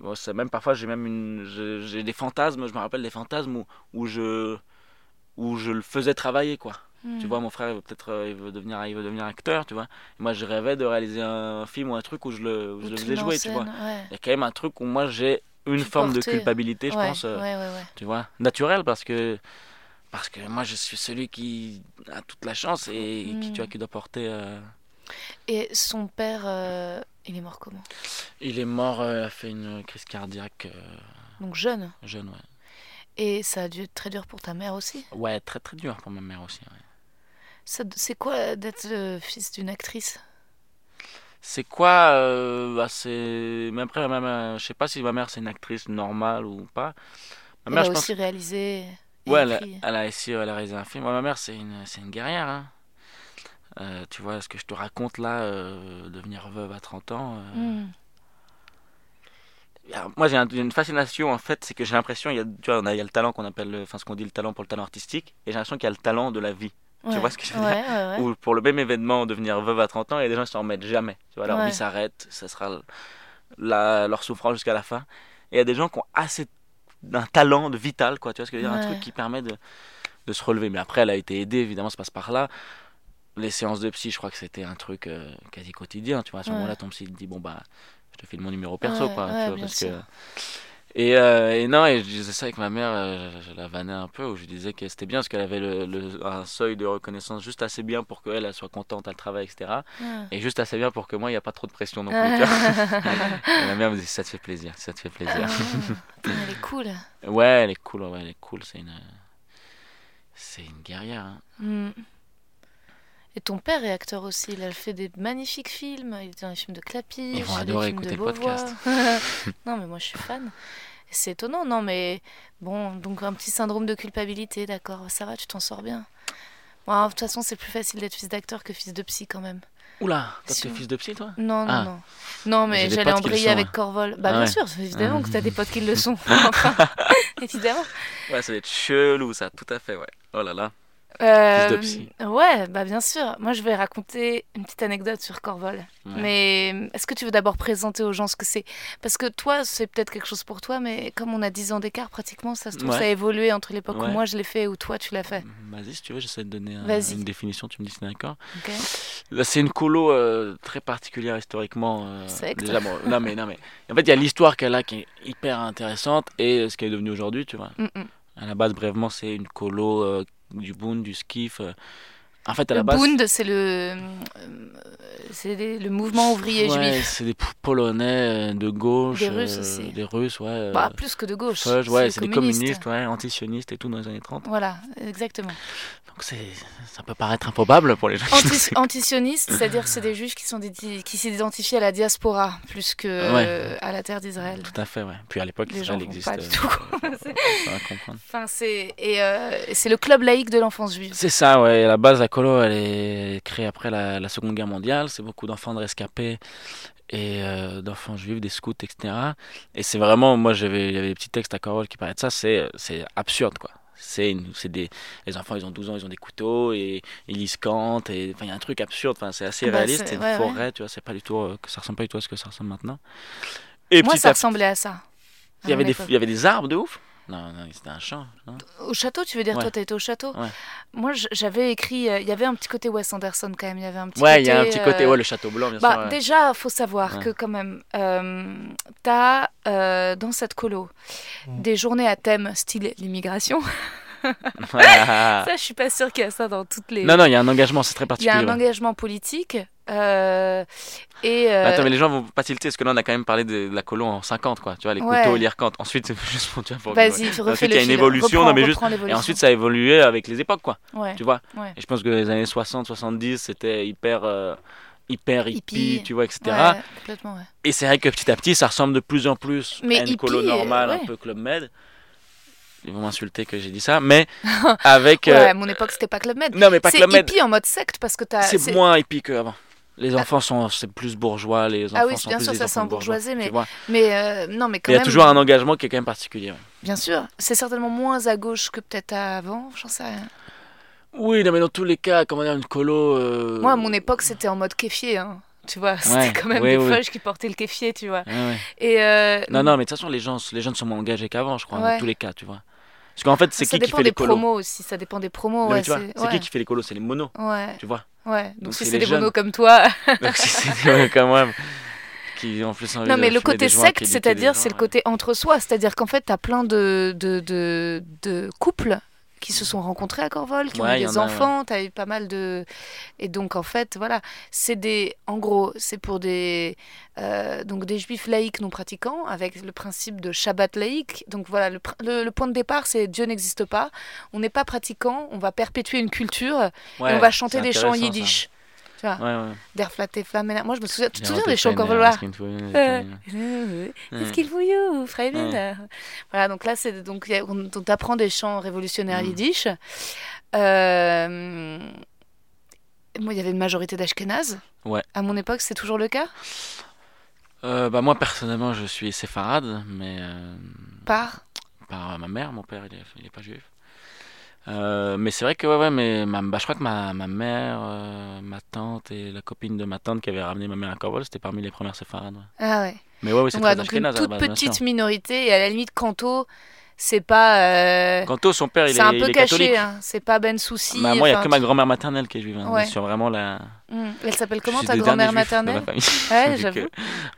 bon, c'est même parfois j'ai même une, j'ai des fantasmes, je me rappelle des fantasmes où, où je, où je le faisais travailler, quoi. Hmm. Tu vois, mon frère, peut-être, euh, il veut devenir, il veut devenir acteur, tu vois. Et moi, je rêvais de réaliser un film ou un truc où je le, où je le faisais jouer, tu vois. ouais. Il y a quand même un truc où moi j'ai une Tu forme de culpabilité, je Ouais, pense. euh, ouais, tu vois, naturel parce que parce que moi je suis celui qui a toute la chance et qui tu vois qui doit porter. euh, Et son père, euh, il est mort comment? Il est mort, euh, il a fait une crise cardiaque euh, Donc jeune. jeune, ouais. Et ça a dû être très dur pour ta mère aussi? Ouais, très très dur pour ma mère aussi. ouais. Ça- C'est quoi d'être le fils d'une actrice? C'est quoi euh, bah, c'est même après ma mère, je sais pas si ma mère c'est une actrice normale ou pas. Ma Elle mère, a je pense aussi réalisé. et Ouais, elle a, écrit. elle a essayé, elle a réalisé un film. Ma mère, c'est une, c'est une guerrière. hein. Euh, tu vois, ce que je te raconte là, euh, devenir veuve à 30 ans. euh, Hmm. Alors, Moi, j'ai un- j'ai une fascination en fait, c'est que j'ai l'impression, il y a, tu vois, on a, il y a le talent qu'on appelle, le- enfin, ce qu'on dit le talent pour le talent artistique, et j'ai l'impression qu'il y a le talent de la vie. Ouais. vois ce que je veux ouais, dire? Ouais. Ou pour le même événement, devenir veuve à 30 ans, il y a des gens qui s'en remettent jamais. Tu vois, leur vie s'arrête, ça sera la, leur souffrance jusqu'à la fin. Et il y a des gens qui ont assez d'un talent de vital, quoi. Tu vois ce que je veux dire? Un truc qui permet de, de se relever. Mais après, elle a été aidée, évidemment, ça passe par là. Les séances de psy, je crois que c'était un truc euh, quasi quotidien. Tu vois, à ce Ouais. moment-là, ton psy te dit bon bah, je te file mon numéro perso, Ouais, quoi. tu ouais, vois, bien parce sûr. que et, euh, et non, et je disais ça avec ma mère, euh, je, je la vannais un peu, où je disais que c'était bien parce qu'elle avait le, le- un seuil de reconnaissance juste assez bien pour qu'elle elle soit contente, elle travaille, etc. Ouais. Et juste assez bien pour que moi, il n'y a pas trop de pression non plus. et ma mère me dit ça te fait plaisir, ça te fait plaisir. Ah, elle est cool. ouais, elle est cool, ouais, elle est cool, c'est une, c'est une guerrière. hein. Hmm. Et ton père est acteur aussi, il a fait des magnifiques films, il était dans les films de Clapiche, Ils vont des adorer films de écouter le podcast. non mais moi je suis fan. C'est étonnant, non mais bon, donc un petit syndrome de culpabilité, d'accord, ça va, tu t'en sors bien. Bon, de toute façon c'est plus facile d'être fils d'acteur que fils de psy quand même. Oula, Si t'es fix de psy, toi? Non, non, Ah. non. Non, mais j'allais embrayer avec hein. Corvol. Bah, Ah bien ouais. sûr, évidemment Ah. que t'as des potes qui le sont. Enfin, évidemment. Ouais, ça va être chelou, ça, tout à fait, ouais. Oh là là. Euh. Ouais, bah bien sûr. Moi, je vais raconter une petite anecdote sur Corvol. Ouais. Mais est-ce que tu veux d'abord présenter aux gens ce que c'est? Parce que toi, c'est peut-être quelque chose pour toi, mais comme on a 10 ans d'écart, pratiquement, ça se trouve, Ouais. ça a évolué entre l'époque où moi je l'ai fait ou toi tu l'as fait. Vas-y, si tu veux, j'essaie de donner un- une définition, tu me dis si d'accord. Ok Là, C'est une colo euh, très particulière historiquement. euh, déjà, bon, non, mais, non, mais. En fait, il y a l'histoire qu'elle a qui est hyper intéressante et ce qu'elle est devenue aujourd'hui, tu vois. Mm, mm. À la base, brièvement, c'est une colo euh, du Bund, du Skiff. Euh. En fait, à Le la base. Bund, c'est le, euh, c'est le mouvement ouvrier ouais, juif. c'est des Polonais euh, de gauche. Des Russes euh, aussi. Des Russes, ouais. euh, Bah, plus que de gauche. Ouais, c'est des communistes. ouais, antisionistes et tout dans les années 30. Voilà, exactement. Donc c'est, ça peut paraître improbable pour les gens Anti-. Antisionistes, c'est-à-dire que c'est des juifs qui sont des- qui s'identifient à la diaspora plus que Ouais. euh, à la terre d'Israël. Tout à fait, ouais. Puis à l'époque, Les Israël existe. pas du euh, tout. bien comprendre. Enfin, c'est et euh, c'est le club laïque de l'enfance juive. C'est ça, ouais. À la base, la colo, elle est créée après la, la Seconde Guerre mondiale. C'est beaucoup d'enfants de rescapés et euh, d'enfants juifs, des scouts, etc. Et c'est vraiment, moi, j'avais, des petits textes à Carole qui parlaient de ça. C'est, absurde, quoi. C'est, des, les enfants, ils ont 12 ans, ils ont des couteaux et ils lisent Kant. Et il y a un truc absurde. Enfin, c'est assez Bah, réaliste. c'est- une ouais, ouais. forêt, tu vois. C'est pas du tout, euh, que ça ressemble pas du tout à ce que ça ressemble maintenant. Et Moi, ça à- ressemblait à ça. il y à avait mon des, époque. il y avait des arbres de ouf. Non, non, c'était un champ. non Au château, tu veux dire? Ouais. toi, t'as été au château? Ouais. Moi, j'avais écrit. euh, Il y avait un petit côté Wes Anderson quand même. Il y avait un petit Ouais, côté. il y a un petit côté, euh, ouais, le château blanc, bien Bah, sûr. ouais. déjà, faut savoir Ouais. que quand même, euh, t'as euh, dans cette colo Mm. des journées à thème style l'immigration. Ça, je suis pas sûre qu'il y a ça dans toutes les. Non, non, il y a un engagement, c'est très Il y a particulier. un ouais. engagement politique. euh, et euh, Attends, mais les gens vont pas tilter, parce que là, on a quand même parlé de la colo en 50, quoi. Tu vois, les Ouais. couteaux, lire Kant. Ensuite, juste pour, tu vois, pour vas-y, Ensuite, refais il le y a une évolution, Reprends- non, mais juste. Et ensuite, ça a évolué avec les époques, quoi. Ouais. Tu vois Ouais. Et je pense que les années 60, 70, c'était hyper. euh, hyper hippie, Hippie. tu vois, etc. Ouais, complètement, ouais. Et c'est vrai que petit à petit, ça ressemble de plus en plus Mais à une hippie, colo normale, un ouais. peu Club Med. Ils vont m'insulter que j'ai dit ça, mais avec. Ouais, euh, à mon époque, c'était pas Club Med. Non, mais pas C'est Club Med. hippie en mode secte parce que t'as. C'est moins hippie qu'avant. Les enfants sont c'est plus bourgeois, les enfants Ah oui, sont bien plus sûr, ça, c'est enfants embourgeoisé, bourgeois, mais-. Mais euh, non, mais quand Il y a même. toujours un engagement qui est quand même particulier. Bien sûr, c'est certainement moins à gauche que peut-être avant, j'en sais rien. Oui, non, mais dans tous les cas, comment dire, une colo. euh, Moi, à mon époque, c'était en mode kéfier, hein. Tu vois, c'était Ouais, quand même ouais, des feuilles qui portaient le kéfier, tu vois. Et euh, Non, non, mais de toute façon, les, gens, les jeunes sont moins engagés qu'avant, je crois, Ouais. dans tous les cas, tu vois. Parce qu'en fait, c'est ça qui qui dépend fait des les colos promos aussi, ça dépend des promos. Non, mais ouais, tu vois, c'est ouais. qui qui fait les colos C'est les monos, Ouais, tu vois. ouais. Donc, Donc si c'est des monos jeunes. comme toi. Donc si c'est comme moi, qui ont plus non, mais le côté des secte, c'est-à-dire, des c'est le côté entre soi. C'est-à-dire qu'en fait, t'as plein de, de, de, de couples qui se sont rencontrés à Corvol, qui ont eu des en a, ouais. enfants, t'as eu pas mal de... Et donc, en fait, voilà, c'est des... En gros, c'est pour des... euh, donc des juifs laïcs non pratiquants, avec le principe de Shabbat laïque. Donc voilà, le, le- le point de départ, c'est Dieu n'existe pas. On n'est pas pratiquant, on va perpétuer une culture, Ouais, et on va chanter des chants ça. Tu vois, Ouais, ouais. Der Flatte Flammen. Moi, je me souviens... Tu te souviens des chants Fouine, Euh, Freinet. Qu'est-ce qu'il faut you, Freinet Voilà, donc là, c'est donc a- on, on t'apprend des chants révolutionnaires Mm. yiddish. Euh, moi, il y avait une majorité d'Ashkénazes. Ouais. À mon époque, c'est toujours le cas? Euh, bah, moi, personnellement, je suis séfarade, mais euh, Par? par ma mère, mon père, il est, il est pas juif. Euh, mais c'est vrai que, ouais, ouais, mais ma, bah, je crois que ma, ma mère, euh, ma tante et la copine de ma tante qui avait ramené ma mère à Corvol, c'était parmi les premières séfarades. ouais. Ah ouais. Mais ouais, ouais, c'est voilà, donc une toute base, petite minorité. Et à la limite, Canto, c'est pas. euh, Quant son père, il c'est est, un il peu est catholique. caché. Hein. C'est pas Ben Souci. Bah, moi, il n'y a que ma grand-mère maternelle qui est juive. hein. Ouais. Sur vraiment la. Hum. Elle s'appelle comment ta grand-mère maternelle ma. Ouais, j'avoue.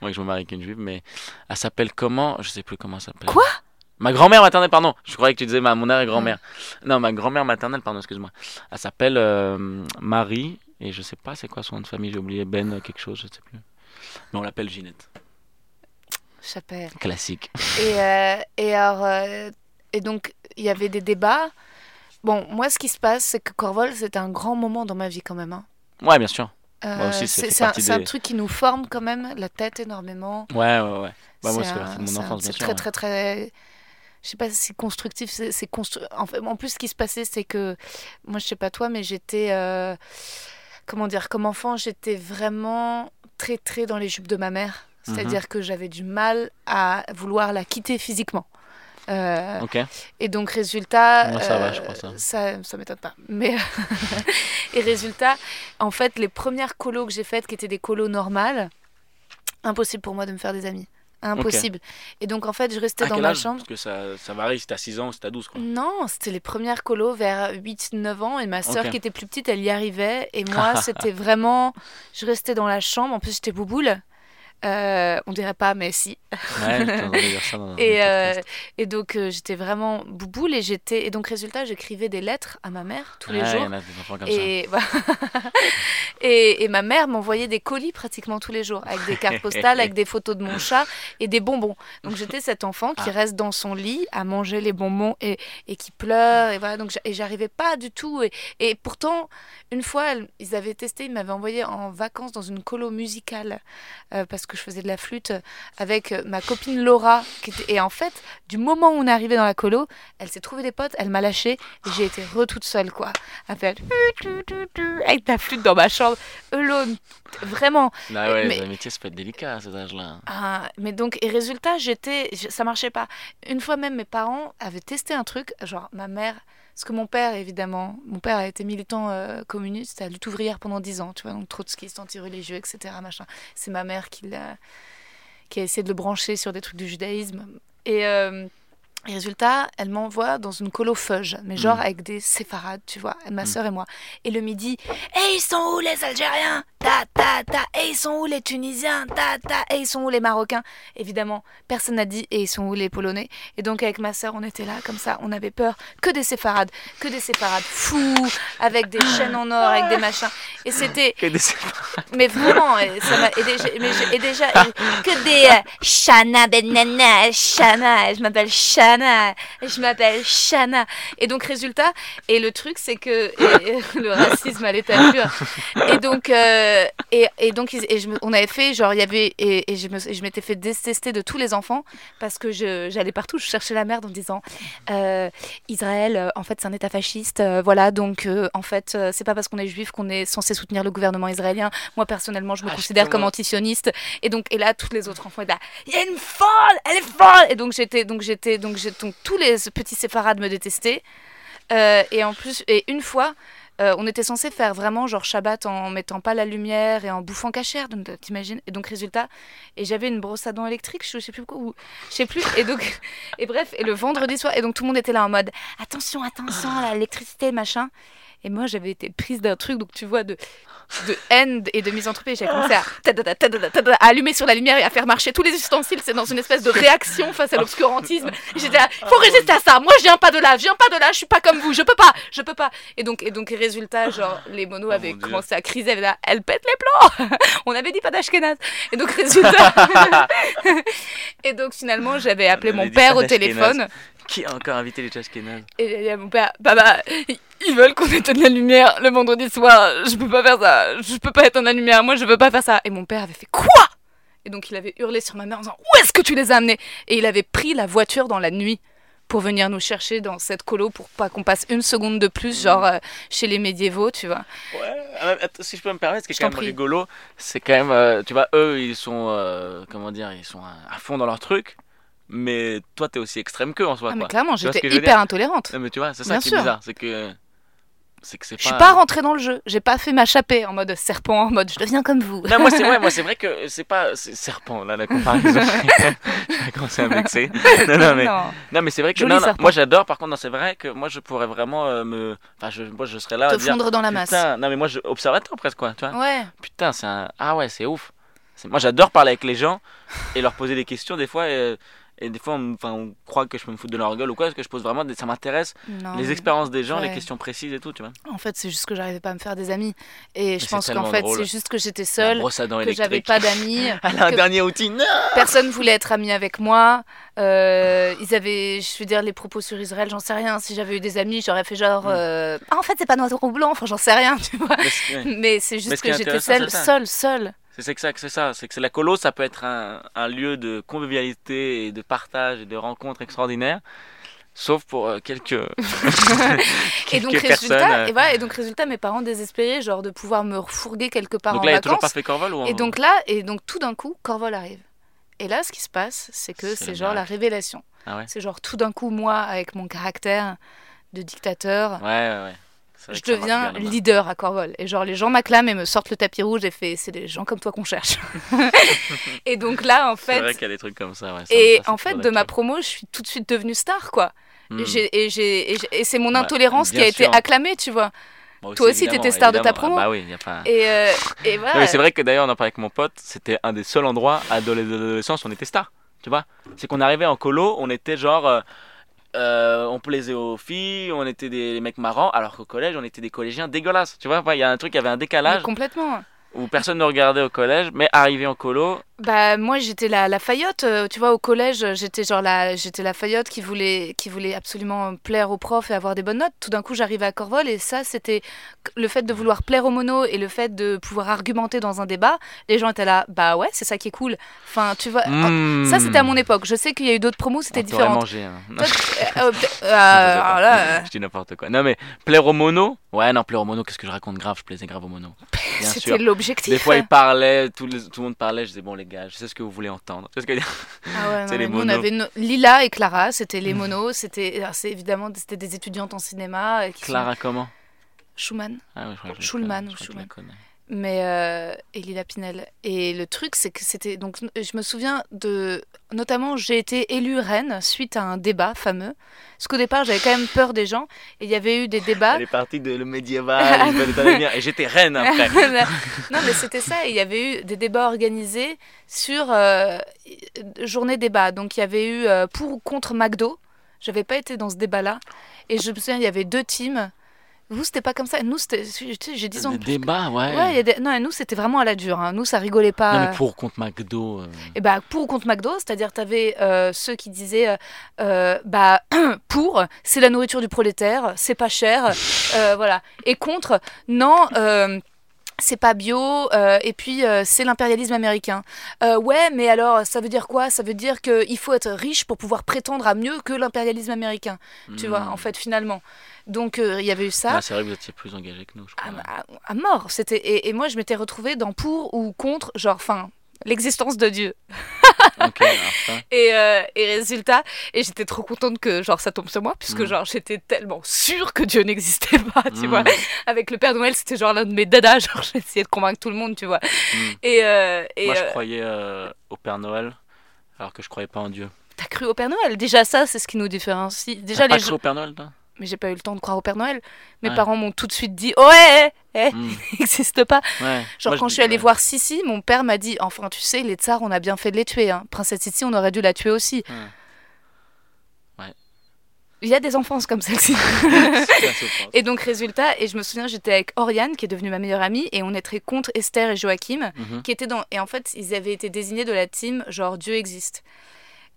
Moi, que je me marie avec une juive, mais elle s'appelle comment? Je sais plus comment elle s'appelle. Quoi? Ma grand-mère maternelle, pardon. Je croyais que tu disais ma, mon arrière-grand-mère. Non, ma grand-mère maternelle, pardon, excuse-moi. Elle s'appelle euh, Marie, et je sais pas c'est quoi son nom de famille, j'ai oublié, Ben quelque chose, je sais plus. Mais on l'appelle Ginette. Chapelle. Classique. Et, euh, et, alors, euh, et donc, il y avait des débats. Bon, moi, ce qui se passe, c'est que Corvol, c'est un grand moment dans ma vie quand même. hein. Ouais, bien sûr. Euh, c'est un, c'est un des- truc qui nous forme quand même, la tête énormément. Ouais, ouais, ouais. Bah, C'est très, très, très. Je sais pas si constructif, c'est constru... en, fait, en plus, ce qui se passait, c'est que moi, je sais pas toi, mais j'étais. euh, Comment dire Comme enfant, j'étais vraiment très, très dans les jupes de ma mère. Mhm. C'est-à-dire que j'avais du mal à vouloir la quitter physiquement. Euh, Ok. et donc, résultat. Moi, ça va, euh, je crois, ça. Ça, ça m'étonne pas. Mais. et résultat, en fait, les premières colos que j'ai faites, qui étaient des colos normales, impossible pour moi de me faire des amis. Impossible. Et donc, en fait, je restais À dans quel ma âge? chambre. Parce que ça, ça varie si t'as 6 ans si t'as 12, quoi. Non, c'était les premières colos vers 8-9 ans. Et ma sœur, Ok. qui était plus petite, elle y arrivait. Et moi, c'était vraiment. Je restais dans la chambre. En plus, j'étais bouboule. Euh, on dirait pas, mais si. Ouais, j'entendais dire ça dans Et, le euh, et donc, euh, j'étais vraiment bouboule. Et, j'étais... et donc, résultat, j'écrivais des lettres à ma mère tous les Ouais, jours. comme. Et, et, et ma mère m'envoyait des colis pratiquement tous les jours, avec des cartes postales, avec des photos de mon chat et des bonbons. Donc j'étais cet enfant qui Ah. reste dans son lit à manger les bonbons et, et qui pleure. Et voilà, donc j'arrivais pas du tout. Et, et pourtant, une fois, elle- ils avaient testé, ils m'avaient envoyé en vacances dans une colo musicale parce que je faisais de la flûte avec euh, ma copine Laura. Qui était... Et en fait, du moment où on est arrivé dans la colo, elle s'est trouvée des potes, elle m'a lâché et j'ai été re toute seule, quoi. À faire avec ta flûte dans ma chambre, alone, vraiment. Bah ouais, mais- les amitiés, ça peut être délicat à cet âge-là. Ah, mais donc, et résultat, j'étais, ça marchait pas. Une fois même, mes parents avaient testé un truc, genre ma mère, parce que mon père, évidemment, mon père a été militant euh, communiste à lutte ouvrière pendant 10 ans, tu vois, donc trotskiste, anti-religieux, etc. Machin. C'est ma mère qui l'a, qui a essayé de le brancher sur des trucs du judaïsme. Et, euh, et résultat, elle m'envoie dans une colo feuge, mais genre Mm. avec des séfarades, tu vois, ma Mm. soeur et moi. Et le midi, et ils sont où les Algériens? Ta ta ta. Et ils sont où les Tunisiens? Ta ta. Et ils sont où les Marocains? Évidemment, personne n'a dit et ils sont où les Polonais? Et donc avec ma sœur, on était là comme ça, on avait peur que des séfarades, que des séfarades fous, avec des chaînes en or, avec des machins. Et c'était, Que des- mais vraiment, et ça m'a et déjà, mais j'ai- et déjà et que des euh, Shana Benana, Shana, je m'appelle Shana, je m'appelle Shana. Et donc résultat, et le truc c'est que et- le racisme à l'état pur. Et donc euh, euh, et, et donc, et je on avait fait, genre, il y avait, et, et je je m'étais fait détester de tous les enfants parce que je- j'allais partout, je cherchais la merde en disant euh, Israël, euh, en fait, c'est un État fasciste, euh, voilà, donc, en fait, c'est pas parce qu'on est juif qu'on est censé soutenir le gouvernement israélien. Moi, personnellement, je me Ah, je considère comme commence. antisioniste. Et donc, et là, tous les autres enfants étaient là, il y a une folle, elle est folle Et donc, j'étais, donc, j'étais, donc, donc, tous les petits séfarades me détestaient. Et en plus, et une fois, euh, on était censé faire vraiment genre Shabbat en mettant pas la lumière et en bouffant cachère, euh, t'imagines Et donc résultat, et j'avais une brosse à dents électrique, je sais plus quoi, ou je sais plus. Et donc, et bref, et le vendredi soir, et donc tout le monde était là en mode attention, attention, l'électricité, machin. Et moi, j'avais été prise d'un truc, donc tu vois, de, de haine et de misanthropie. J'avais commencé à, tadada, tadada, tadada, à allumer sur la lumière et à faire marcher tous les ustensiles. C'est dans une espèce de réaction face à l'obscurantisme. J'étais là, faut résister à ça. Moi, je viens pas de là, je viens pas de là, je suis pas comme vous, je peux pas, je peux pas. Et donc, et donc, résultat, genre, les monos Oh avaient commencé à criser. Elle, elle pète les plombs. On avait dit pas d'Ashkenaz. Et donc, résultat. et donc, finalement, j'avais appelé On mon père au téléphone. Qui a encore invité les Chashkenaz Et il y a mon père, papa, ils veulent qu'on éteigne la lumière le vendredi soir. Je peux pas faire ça. Je peux pas éteindre la lumière. Moi, je veux pas faire ça. Et mon père avait fait quoi? Et donc, il avait hurlé sur ma mère en disant Où est-ce que tu les as amenés? Et il avait pris la voiture dans la nuit pour venir nous chercher dans cette colo pour pas qu'on passe une seconde de plus, genre euh, chez les médiévaux, tu vois. Ouais, ah, si je peux me permettre, ce qui est quand même rigolo, c'est quand même, euh, tu vois, eux, ils sont, euh, comment dire, ils sont à, à fond dans leur truc, mais toi, t'es aussi extrême qu'eux en soi, Ah, mais quoi. clairement, j'étais je hyper intolérante. Non, mais tu vois, c'est ça Bien qui sûr. est bizarre, c'est que, c'est que c'est pas. Je suis pas rentrée dans le jeu. J'ai pas fait ma chapée en mode serpent, en mode je deviens comme vous. Non, moi c'est vrai, moi c'est vrai que c'est pas c'est serpent là la comparaison. J'ai commencé à vexer. Non, non mais Non. non mais c'est vrai que non, non, moi j'adore. Par contre, c'est vrai que moi je pourrais vraiment euh, me, enfin je, moi je serais là à Te dire fondre dans la masse. putain, non mais moi je observateur presque quoi, tu vois. Ouais. Putain, c'est un ah ouais c'est ouf. Moi j'adore parler avec les gens et leur poser des questions des fois. Et, et des fois, on, enfin, on croit que je peux me foutre de leur gueule ou quoi, parce que je pose vraiment, des, ça m'intéresse, les expériences des gens, les questions précises et tout, tu vois. En fait, c'est juste que j'arrivais pas à me faire des amis. Et je pense qu'en fait, c'est juste que j'étais seule, que j'avais pas d'amis, Elle a un dernier outil. Non personne voulait être ami avec moi. Euh, ils avaient, je veux dire, les propos sur Israël, j'en sais rien. Si j'avais eu des amis, j'aurais fait genre, Mm. euh, ah, en fait, c'est pas noir ou blanc, enfin, j'en sais rien, tu vois. Mais c'est-. Mais juste que j'étais seule, seule, seule. C'est ça, c'est ça, c'est que la colo, ça peut être un, un lieu de convivialité et de partage et de rencontres extraordinaires, sauf pour euh, quelques, Et donc, résultat, euh. et donc, résultat, mes parents désespérés, genre, de pouvoir me refourguer quelque part Donc en là, il a toujours pas vacances. fait Corval ou Et donc là, et donc tout d'un coup, Corvol arrive. Et là, ce qui se passe, c'est que C'est genre la révélation. Ah ouais C'est genre tout d'un coup, moi, avec mon caractère de dictateur, Ouais, ouais, ouais. Je deviens leader à Corvol. Et genre, les gens m'acclament et me sortent le tapis rouge et fait c'est des gens comme toi qu'on cherche. et donc là, en C'est vrai fait, qu'il y a des trucs comme ça, ouais. ça- et ça, en fait, de ma promo, je suis tout de suite devenue star, quoi. Hmm. Et, c'est mon Ouais, intolérance qui a été acclamée, tu vois. Toi aussi, t'étais star de ta promo. Ah Bah oui, y a pas. Et, euh, et voilà. C'est vrai que d'ailleurs, on en parlait avec mon pote, c'était un des seuls endroits à l'adolescence où on était star. Tu vois C'est qu'on arrivait en colo, on était genre. euh, euh, on plaisait aux filles, on était des mecs marrants, alors qu'au collège, on était des collégiens dégueulasses. Tu vois, il y a un truc, il y avait un Mais décalage complètement. Où personne ne regardait au collège, mais arrivé en colo, Bah moi j'étais la, la faillotte, euh, tu vois au collège j'étais genre la j'étais la faillotte qui voulait qui voulait absolument plaire aux profs et avoir des bonnes notes. Tout d'un coup j'arrivais à Corvol et ça c'était le fait de vouloir plaire aux monos et le fait de pouvoir argumenter dans un débat. Les gens étaient là bah ouais c'est ça qui est cool. Enfin tu vois Hmm. ça c'était à mon époque. Je sais qu'il y a eu d'autres promos c'était différent. mangé. hein. Toi, euh, euh, euh, Je dis n'importe quoi. Non mais plaire aux monos? Ouais, non, plaire aux monos, qu'est-ce que je raconte? Grave Je plaisais grave aux monos. Bien sûr. c'était l'objectif. Des fois, ils parlaient, tout le, tout le monde parlait. Je disais, bon, les gars, je sais ce que vous voulez entendre. Tu sais ce que je Ah ouais, non, C'est les mais nous, on monos. avait no- Lila et Clara, c'était les monos, c'était évidemment c'était des étudiantes en cinéma euh, sont- Clara, comment? Schumann. ah, ouais, je crois que je la Schulman je je Schulman. Mais euh, et Lila Pinel. Et le truc, c'est que c'était donc je me souviens de notamment j'ai été élue reine suite à un débat fameux. Parce qu'au départ, j'avais quand même peur des gens et il y avait eu des débats. Elle est partie de le médiéval, et j'étais reine après. non, mais c'était ça. Il y avait eu des débats organisés sur euh, journée débat. Donc il y avait eu euh, pour ou contre McDo. J'avais pas été dans ce débat-là. Et je me souviens, il y avait deux teams. Vous, c'était pas comme ça. Nous, c'était. J'ai 10 ans. De plus. débats, ouais. Ouais, des- non, et nous, c'était vraiment à la dure. hein. Nous, ça rigolait pas. Non, mais pour ou contre McDo. euh, Et bah, pour ou contre McDo, c'est-à-dire tu avais ceux qui disaient euh, euh, bah pour, c'est la nourriture du prolétaire, c'est pas cher, euh, voilà. Et contre, non, euh, c'est pas bio, euh, et puis euh, c'est l'impérialisme américain. Euh, ouais, mais alors ça veut dire quoi? Ça veut dire qu'il faut être riche pour pouvoir prétendre à mieux que l'impérialisme américain, tu vois, en fait, finalement. Donc il y avait eu ça. Ah, c'est vrai que vous étiez plus engagé que nous, je crois. À, à- à mort. C'était et, et moi je m'étais retrouvée dans pour ou contre, genre, enfin, l'existence de Dieu. Ok, alors ça. Et, euh, et résultat, et j'étais trop contente que genre ça tombe sur moi, puisque Mm. genre j'étais tellement sûre que Dieu n'existait pas, tu Mm. vois. Avec le Père Noël, c'était genre l'un de mes dadas, genre j'essayais de convaincre tout le monde, tu vois. Mm. Et, euh, et Moi, je euh, croyais au Père Noël, alors que je croyais pas en Dieu. t'as cru au Père Noël? Déjà ça, c'est ce qui nous différencie. Déjà T'as pas les cru au Père Noël, toi? Mais j'ai pas eu le temps de croire au Père Noël. Mes Ouais. parents m'ont tout de suite dit, ouais, eh, Mm. il n'existe pas. Ouais. Genre Moi, quand je suis allée ouais. voir Sissi, mon père m'a dit, enfin tu sais, les tsars, on a bien fait de les tuer. Hein. Princesse Sissi, on aurait dû la tuer aussi. Ouais. Il y a des enfances comme celle-ci. Et donc, résultat, et je me souviens, j'étais avec Oriane, qui est devenue ma meilleure amie, et on était contre Esther et Joachim, Mhm. qui étaient dans. Et en fait, ils avaient été désignés de la team, genre Dieu existe.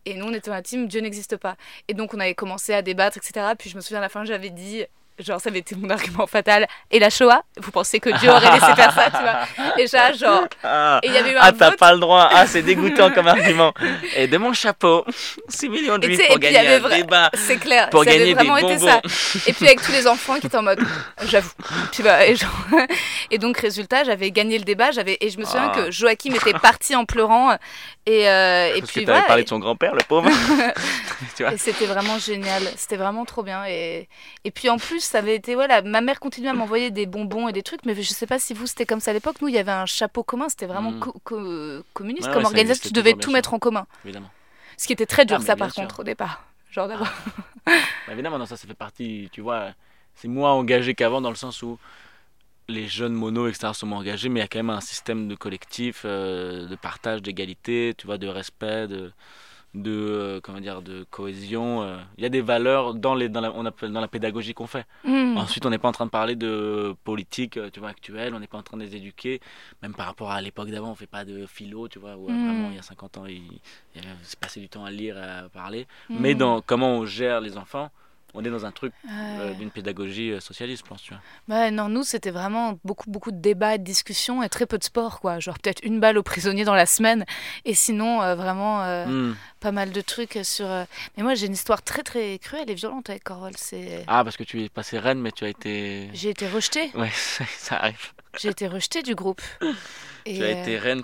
Et nous, on était dans la team Dieu n'existe pas. Et donc, on avait commencé à débattre, etc. Puis je me souviens, à la fin, j'avais dit. Genre, ça avait été mon argument fatal. Et la Shoah Vous pensez que Dieu aurait laissé faire ça, tu vois Et ça, genre. Ah, Et il y avait eu un ah, t'as vote. pas le droit. Ah, c'est dégoûtant comme argument. Et de mon chapeau, 6 millions de Et juifs pour et gagner avait un vra- débat. C'est clair, Pour ça avait gagner des vraiment été ça. Et puis avec tous les enfants qui étaient en mode, j'avoue. Tu vois, et, genre- et donc résultat, j'avais gagné le débat, j'avais et je me souviens Ah. que Joachim était parti en pleurant et euh, et Parce puis que t'avais voilà. parlé et- de son grand-père, le pauvre. tu vois et c'était vraiment génial, c'était vraiment trop bien. Et, et puis en plus, ça avait été, voilà, ma mère continuait à m'envoyer des bonbons et des trucs, mais je sais pas si vous c'était comme ça à l'époque. Nous, il y avait un chapeau commun, c'était vraiment Mm. co- co- communiste Ouais, comme ouais, organisation, tu devais tout mettre sûr. en commun. Évidemment. Ce qui était très dur, Ah, ça par sûr. contre, au départ. Genre d'abord. Bah, évidemment, non, ça, ça fait partie, tu vois, c'est moins engagé qu'avant dans le sens où les jeunes monos, etc., sont moins engagés, mais il y a quand même un système de collectif, euh, de partage, d'égalité, tu vois, de respect, de, de, euh, comment dire, de cohésion. euh. Il y a des valeurs dans, les, dans, la, on appelle, dans la pédagogie qu'on fait. Mm. Ensuite, on n'est pas en train de parler de politique, euh, tu vois, actuelle, on n'est pas en train de les éduquer. Même par rapport à l'époque d'avant, on fait pas de philo, tu vois, où euh, Mm. vraiment, il y a 50 ans, il, il y avait- c'est passé du temps à lire, à parler. Mais Mm. dans comment on gère les enfants, on est dans un truc euh, d'une pédagogie euh, socialiste, je pense, tu vois. Ouais, non, nous, c'était vraiment beaucoup, beaucoup de débats et de discussions et très peu de sport, quoi. Genre peut-être une balle aux prisonniers dans la semaine et sinon, euh, vraiment, euh, Hmm. pas mal de trucs sur... Mais moi, j'ai une histoire très, très cruelle et violente avec Corval. C'est... Ah, parce que tu es passé reine, mais tu as été... J'ai été rejetée. Ouais, ça, arrive. J'ai été rejetée du groupe. Et, Tu as été reine.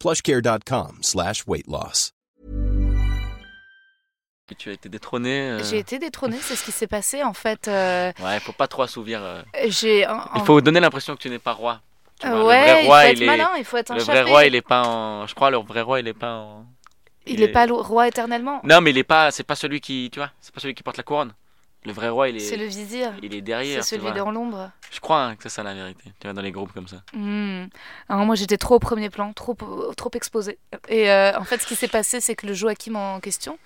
plushcare.com slash weight loss. Tu as été détrônée. euh, J'ai été détrônée, c'est ce qui s'est passé en fait. euh, Ouais, faut pas trop assouvir. euh. J'ai. en- Il faut donner l'impression que tu n'es pas roi. Vois, Euh, ouais, le vrai il roi, faut être il est... malin, il faut être un Le vrai roi, il est pas en... Je crois, le vrai roi, il est pas en... Il est pas roi éternellement. Non, mais il est pas... C'est pas celui qui... Tu vois C'est pas celui qui porte la couronne. Le vrai roi, il est... C'est le vizir. Il est C'est derrière, tu celui dans l'ombre. Je crois hein, que c'est ça la vérité. Tu vois, dans les groupes comme ça. Hmm. Alors moi j'étais trop au premier plan, trop, trop exposée. Et euh, en fait ce qui s'est passé c'est que le Joachim en question,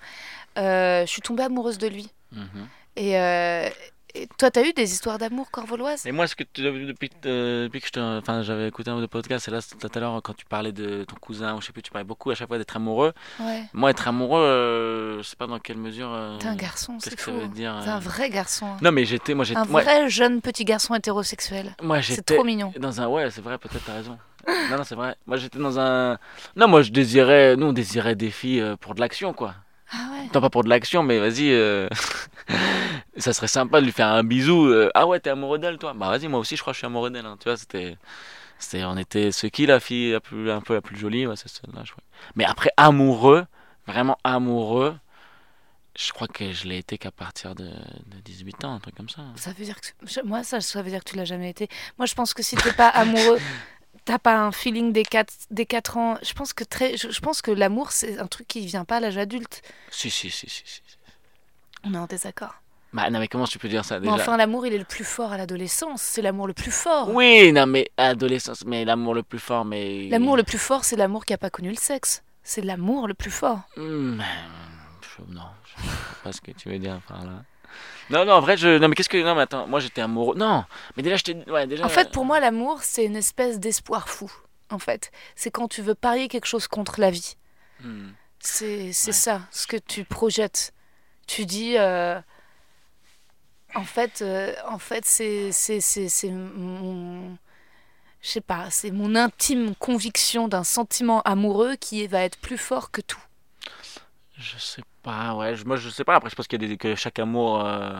euh, je suis tombée amoureuse de lui. Mhm. Et, euh, et toi t'as eu des histoires d'amour corvoloises? Et moi, ce que tu, depuis, euh, depuis que je enfin, j'avais écouté un ou deux podcasts, et là, tout à l'heure, quand tu parlais de ton cousin, ou je sais plus, tu parlais beaucoup à chaque fois d'être amoureux. Ouais. Moi, être amoureux, euh, je sais pas dans quelle mesure. euh, T'es un garçon, Qu'est-ce c'est que ça fou. veut dire T'es euh, un vrai garçon. Non, mais j'étais, moi, j'étais, Un moi, vrai jeune petit garçon hétérosexuel. moi, C'est j'étais trop mignon. dans un, ouais, c'est vrai, peut-être t'as raison. non, non, c'est vrai. Moi, j'étais dans un, non, moi, je désirais, nous, on désirait des filles euh, pour de l'action, quoi. Ah ouais. Non, pas pour de l'action, mais vas-y, euh, ça serait sympa de lui faire un bisou. euh, ah ouais, t'es amoureux d'elle, toi Bah vas-y, moi aussi, je crois que je suis amoureux d'elle. hein. Tu vois, c'était, c'était, on était, c'est qui la fille la plus, un peu la plus jolie Ouais, c'est celle-là, je crois. Mais après, amoureux, vraiment amoureux, je crois que je l'ai été qu'à partir de, de 18 ans, un truc comme ça. Ça veut dire que je- moi ça, ça veut dire que tu l'as jamais été. Moi je pense que si t'es pas amoureux, t'as pas un feeling des 4 des quatre ans. Je pense que très, je, je pense que l'amour c'est un truc qui vient pas à l'âge adulte. Si, si, si, si, si. On est en désaccord. Bah, non, mais comment tu peux dire ça Mais déjà? enfin, l'amour, il est le plus fort à l'adolescence. C'est l'amour le plus fort. Oui, non, mais adolescence, mais l'amour le plus fort, mais. L'amour le plus fort, c'est l'amour qui a pas connu le sexe. C'est l'amour le plus fort. Je- Non, je sais pas ce que tu veux dire par là. Non, non, en vrai, je. Non, mais qu'est-ce que. Non, mais attends, moi j'étais amoureux. Non, mais déjà, je t'ai. Ouais, déjà. En fait, pour moi, l'amour, c'est une espèce d'espoir fou. En fait, c'est quand tu veux parier quelque chose contre la vie. Hmm. C'est Ouais. ça, ce que tu projettes. Tu dis, euh, en fait, euh, en fait, c'est c'est c'est c'est mon, je sais pas, c'est mon intime conviction d'un sentiment amoureux qui va être plus fort que tout. Je sais pas, ouais. je- Moi, je sais pas. Après, je pense qu'il y a des... que chaque amour euh,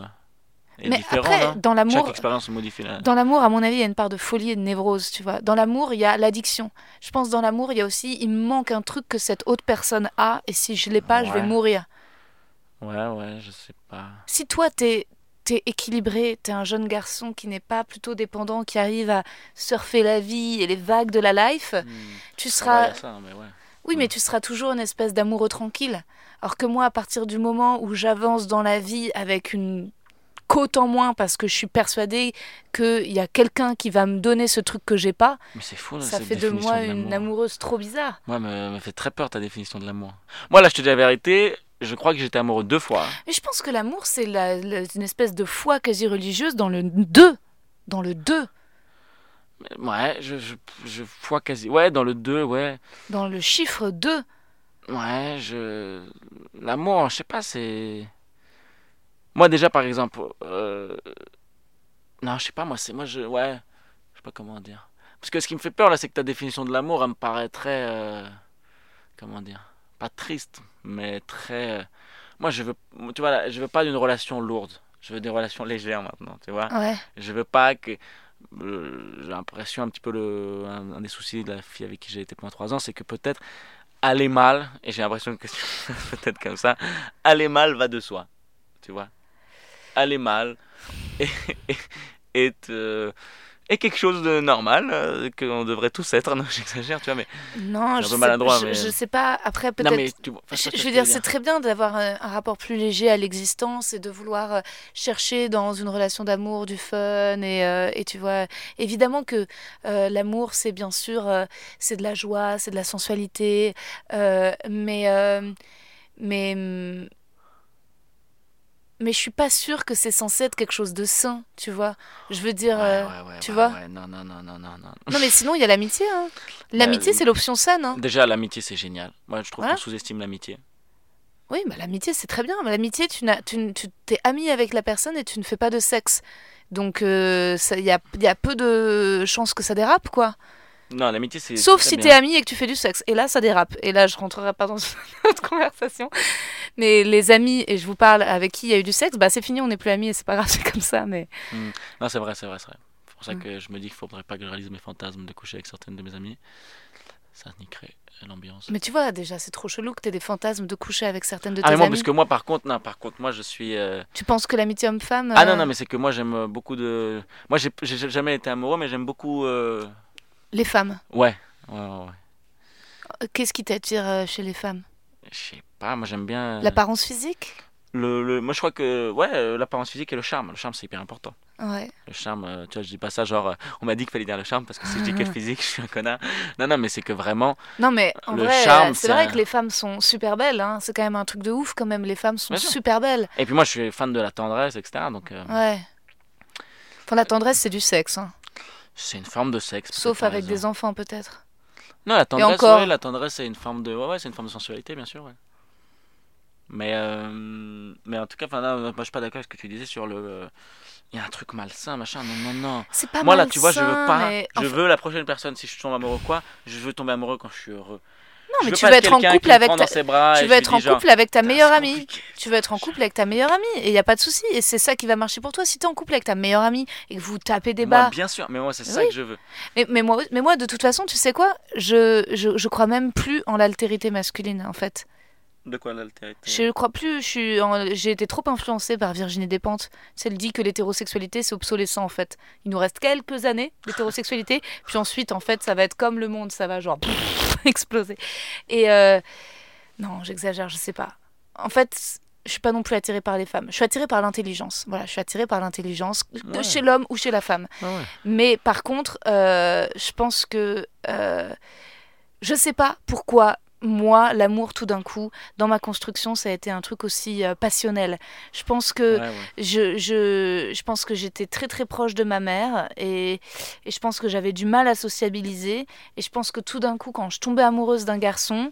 est Mais différent. après, dans l'amour, Chaque expérience modifie. Dans l'amour, à mon avis, il y a une part de folie et de névrose, tu vois. Dans l'amour, il y a l'addiction. Je pense dans l'amour, il y a aussi, il me manque un truc que cette autre personne a, et si je l'ai pas, je vais mourir. Ouais, ouais, je sais pas. Si toi, t'es es équilibré, t'es un jeune garçon qui n'est pas plutôt dépendant, qui arrive à surfer la vie et les vagues de la life, Hmm. tu seras... y a ça, mais ouais. Oui, mais tu seras toujours une espèce d'amoureux tranquille. Alors que moi, à partir du moment où j'avance dans la vie avec une côte en moins parce que je suis persuadée qu'il y a quelqu'un qui va me donner ce truc que j'ai pas, Mais c'est fou, là, ça cette fait de moi de une amoureuse trop bizarre. Moi, me, me fait très peur ta définition de l'amour. Moi, là, je te dis la vérité, je crois que j'étais amoureux deux fois. Mais je pense que l'amour, c'est la- la- une espèce de foi quasi religieuse dans le deux. Dans le deux. Ouais, je, je, je vois quasi. Ouais, dans le 2, ouais. Dans le chiffre 2. Ouais, je. L'amour, je sais pas, c'est. Moi, déjà, par exemple. euh, Non, je sais pas, moi, c'est. Moi, je. Ouais. Je sais pas comment dire. Parce que ce qui me fait peur, là, c'est que ta définition de l'amour, elle me paraît très. euh, Comment dire Pas triste, mais très. euh, Moi, je veux. Tu vois, là, je veux pas d'une relation lourde. Je veux des relations légères maintenant, tu vois. Ouais. Je veux pas que. j'ai l'impression un petit peu le un, un des soucis de la fille avec qui j'ai été pendant trois ans c'est que peut-être aller mal et j'ai l'impression que c'est peut-être comme ça aller mal va de soi tu vois. Aller mal est, est quelque chose de normal euh, qu'on devrait tous être non j'exagère tu vois mais Non, je sais, maladroit, je, mais- je sais pas. Après, peut-être. tu enfin, Je, veux dire, c'est très bien d'avoir un, un rapport plus léger à l'existence et de vouloir euh, chercher dans une relation d'amour du fun et, euh, et tu vois, évidemment que euh, l'amour c'est bien sûr euh, c'est de la joie, c'est de la sensualité, euh, mais euh, mais hum, mais je suis pas sûre que c'est censé être quelque chose de sain, tu vois. Je veux dire, Ouais, euh, ouais, ouais, tu vois non non non non non non non mais sinon il y a l'amitié. Hein. L'amitié Euh, c'est l'option saine. Hein. déjà l'amitié c'est génial moi je trouve Voilà. qu'on sous-estime l'amitié Oui, bah, l'amitié, c'est très bien. L'amitié, tu, n'as, tu, tu t'es ami avec la personne et tu ne fais pas de sexe. Donc, euh, il y, a, il y a peu de chances que ça dérape, quoi. Non l'amitié c'est Sauf si t'es ami et que tu fais du sexe. Et là, ça dérape. Et là, je rentrerai pas dans une autre conversation. Mais les amis, et je vous parle avec qui il y a eu du sexe, bah c'est fini, on n'est plus amis et c'est pas grave, c'est comme ça. Mais Non, c'est vrai, c'est vrai, c'est vrai. C'est pour ça Mm. que je me dis qu'il faudrait pas que je réalise mes fantasmes de coucher avec certaines de mes amies. Ça niquerait l'ambiance. Mais tu vois, déjà, c'est trop chelou que t'aies des fantasmes de coucher avec certaines de tes Ah, mais moi, amies. parce que moi, par contre, non, par contre, moi, je suis. euh, Tu penses que l'amitié homme-femme. Ah euh, non, non, mais c'est que moi, j'aime beaucoup de. Moi, j'ai j'ai jamais été amoureux, mais j'aime beaucoup. euh, Les femmes. Ouais, ouais, ouais. ouais. Euh, Qu'est-ce qui t'attire euh, chez les femmes? Je sais pas, moi, j'aime bien. L'apparence physique? Le, le- Moi, je crois que. Ouais, euh, l'apparence physique et le charme. Le charme, c'est hyper important. Ouais. Le charme, euh, tu vois, je dis pas ça genre. euh, on m'a dit qu'il fallait dire le charme parce que si je dis que le physique, je suis un connard. Non, non, mais c'est que vraiment. Non mais en Le vrai, charme, euh, c'est vrai un- que les femmes sont super belles. Hein. C'est quand même un truc de ouf quand même. Les femmes sont super belles. Et puis moi, je suis fan de la tendresse, etc. Donc, euh, Ouais. Enfin la tendresse c'est du sexe. hein. C'est une forme de sexe. Sauf avec raison. des enfants peut-être. Non, la tendresse, encore. ouais, la tendresse, c'est une forme de, ouais, ouais, c'est une forme de sensualité, bien sûr, ouais. Mais, euh, mais en tout cas, là, moi, je suis pas d'accord avec ce que tu disais sur le, euh, il y a un truc malsain, machin. Non, non, non. C'est pas moi, là, tu vois, je veux pas, mais je enfin- veux la prochaine personne. Si je tombe amoureux, quoi, je veux tomber amoureux quand je suis heureux. Non mais veux tu veux être en couple avec ta... tu veux être en couple avec ta meilleure amie. Tu veux être en couple avec ta meilleure amie et il y a pas de souci et c'est ça qui va marcher pour toi si tu es en couple avec ta meilleure amie et que vous tapez des bas. bien sûr, mais moi, c'est ça que je veux. Mais, mais moi mais moi de toute façon, tu sais quoi? Je, je je crois même plus en l'altérité masculine en fait. De quoi l'altérité? Je crois plus, en- j'ai été trop influencée par Virginie Despentes. Elle dit que l'hétérosexualité c'est obsolescent en fait. Il nous reste quelques années d'hétérosexualité, puis ensuite en fait ça va être comme le monde, ça va genre exploser. Et euh, non, j'exagère, je sais pas. En fait, je suis pas non plus attirée par les femmes. Je suis attirée par l'intelligence. Voilà, je suis attirée par l'intelligence Ouais. chez l'homme ou chez la femme. Ah ouais. Mais par contre, euh, je pense que euh, je sais pas pourquoi moi, l'amour tout d'un coup, dans ma construction, ça a été un truc aussi euh, passionnel. Je pense que Ouais, ouais. je, je, je pense que j'étais très très proche de ma mère et, et je pense que j'avais du mal à sociabiliser. Et je pense que tout d'un coup, quand je tombais amoureuse d'un garçon,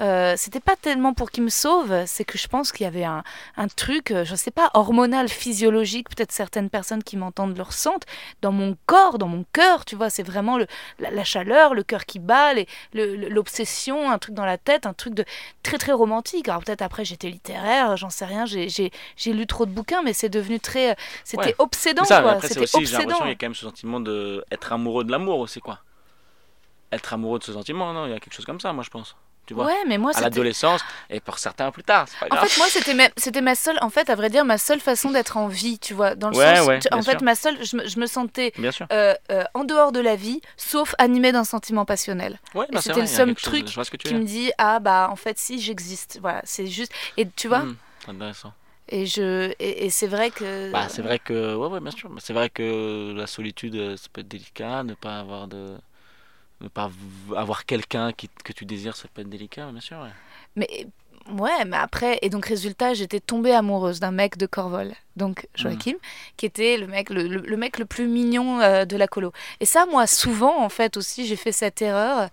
euh, c'était pas tellement pour qu'il me sauve, c'est que je pense qu'il y avait un, un truc, euh, je sais pas, hormonal, physiologique, peut-être certaines personnes qui m'entendent le ressentent, dans mon corps, dans mon cœur, tu vois, c'est vraiment le, la, la chaleur, le cœur qui bat, l'obsession, un truc dans la tête, un truc de très très romantique. Alors peut-être après j'étais littéraire, j'en sais rien, j'ai- lu trop de bouquins, mais c'est devenu très, c'était Ouais. obsédant ça, quoi, après, aussi, j'ai l'impression qu'il y a quand même ce sentiment de être amoureux de l'amour aussi, quoi. Être amoureux de ce sentiment, non, il y a quelque chose comme ça, moi, je pense. Tu vois, Ouais, mais moi à l'adolescence et pour certains plus tard, pas En grave. fait, moi, c'était ma, c'était ma seule, en fait, à vrai dire, ma seule façon d'être en vie, tu vois, dans le Ouais, sens, ouais, tu- en fait, ma seule, je me, je me sentais euh, euh, en dehors de la vie, sauf animée d'un sentiment passionnel, Ouais, c'est c'était le seul chose- truc qui me dit ah bah en fait si j'existe, voilà, c'est juste, et tu vois, c'est intéressant. et je, et, et c'est vrai que, Bah, c'est vrai que, ouais, ouais, bien sûr. C'est vrai que la solitude, euh, ça peut être délicat, ne pas avoir de, ne pas avoir quelqu'un qui, que tu désires, ça peut être délicat, bien sûr. Ouais. mais ouais, mais après, et donc résultat, j'étais tombée amoureuse d'un mec de Corvol, donc Joachim, qui était le mec, le, le- le mec le plus mignon euh, de la colo. Et ça, moi, souvent, en fait, aussi, j'ai fait cette erreur.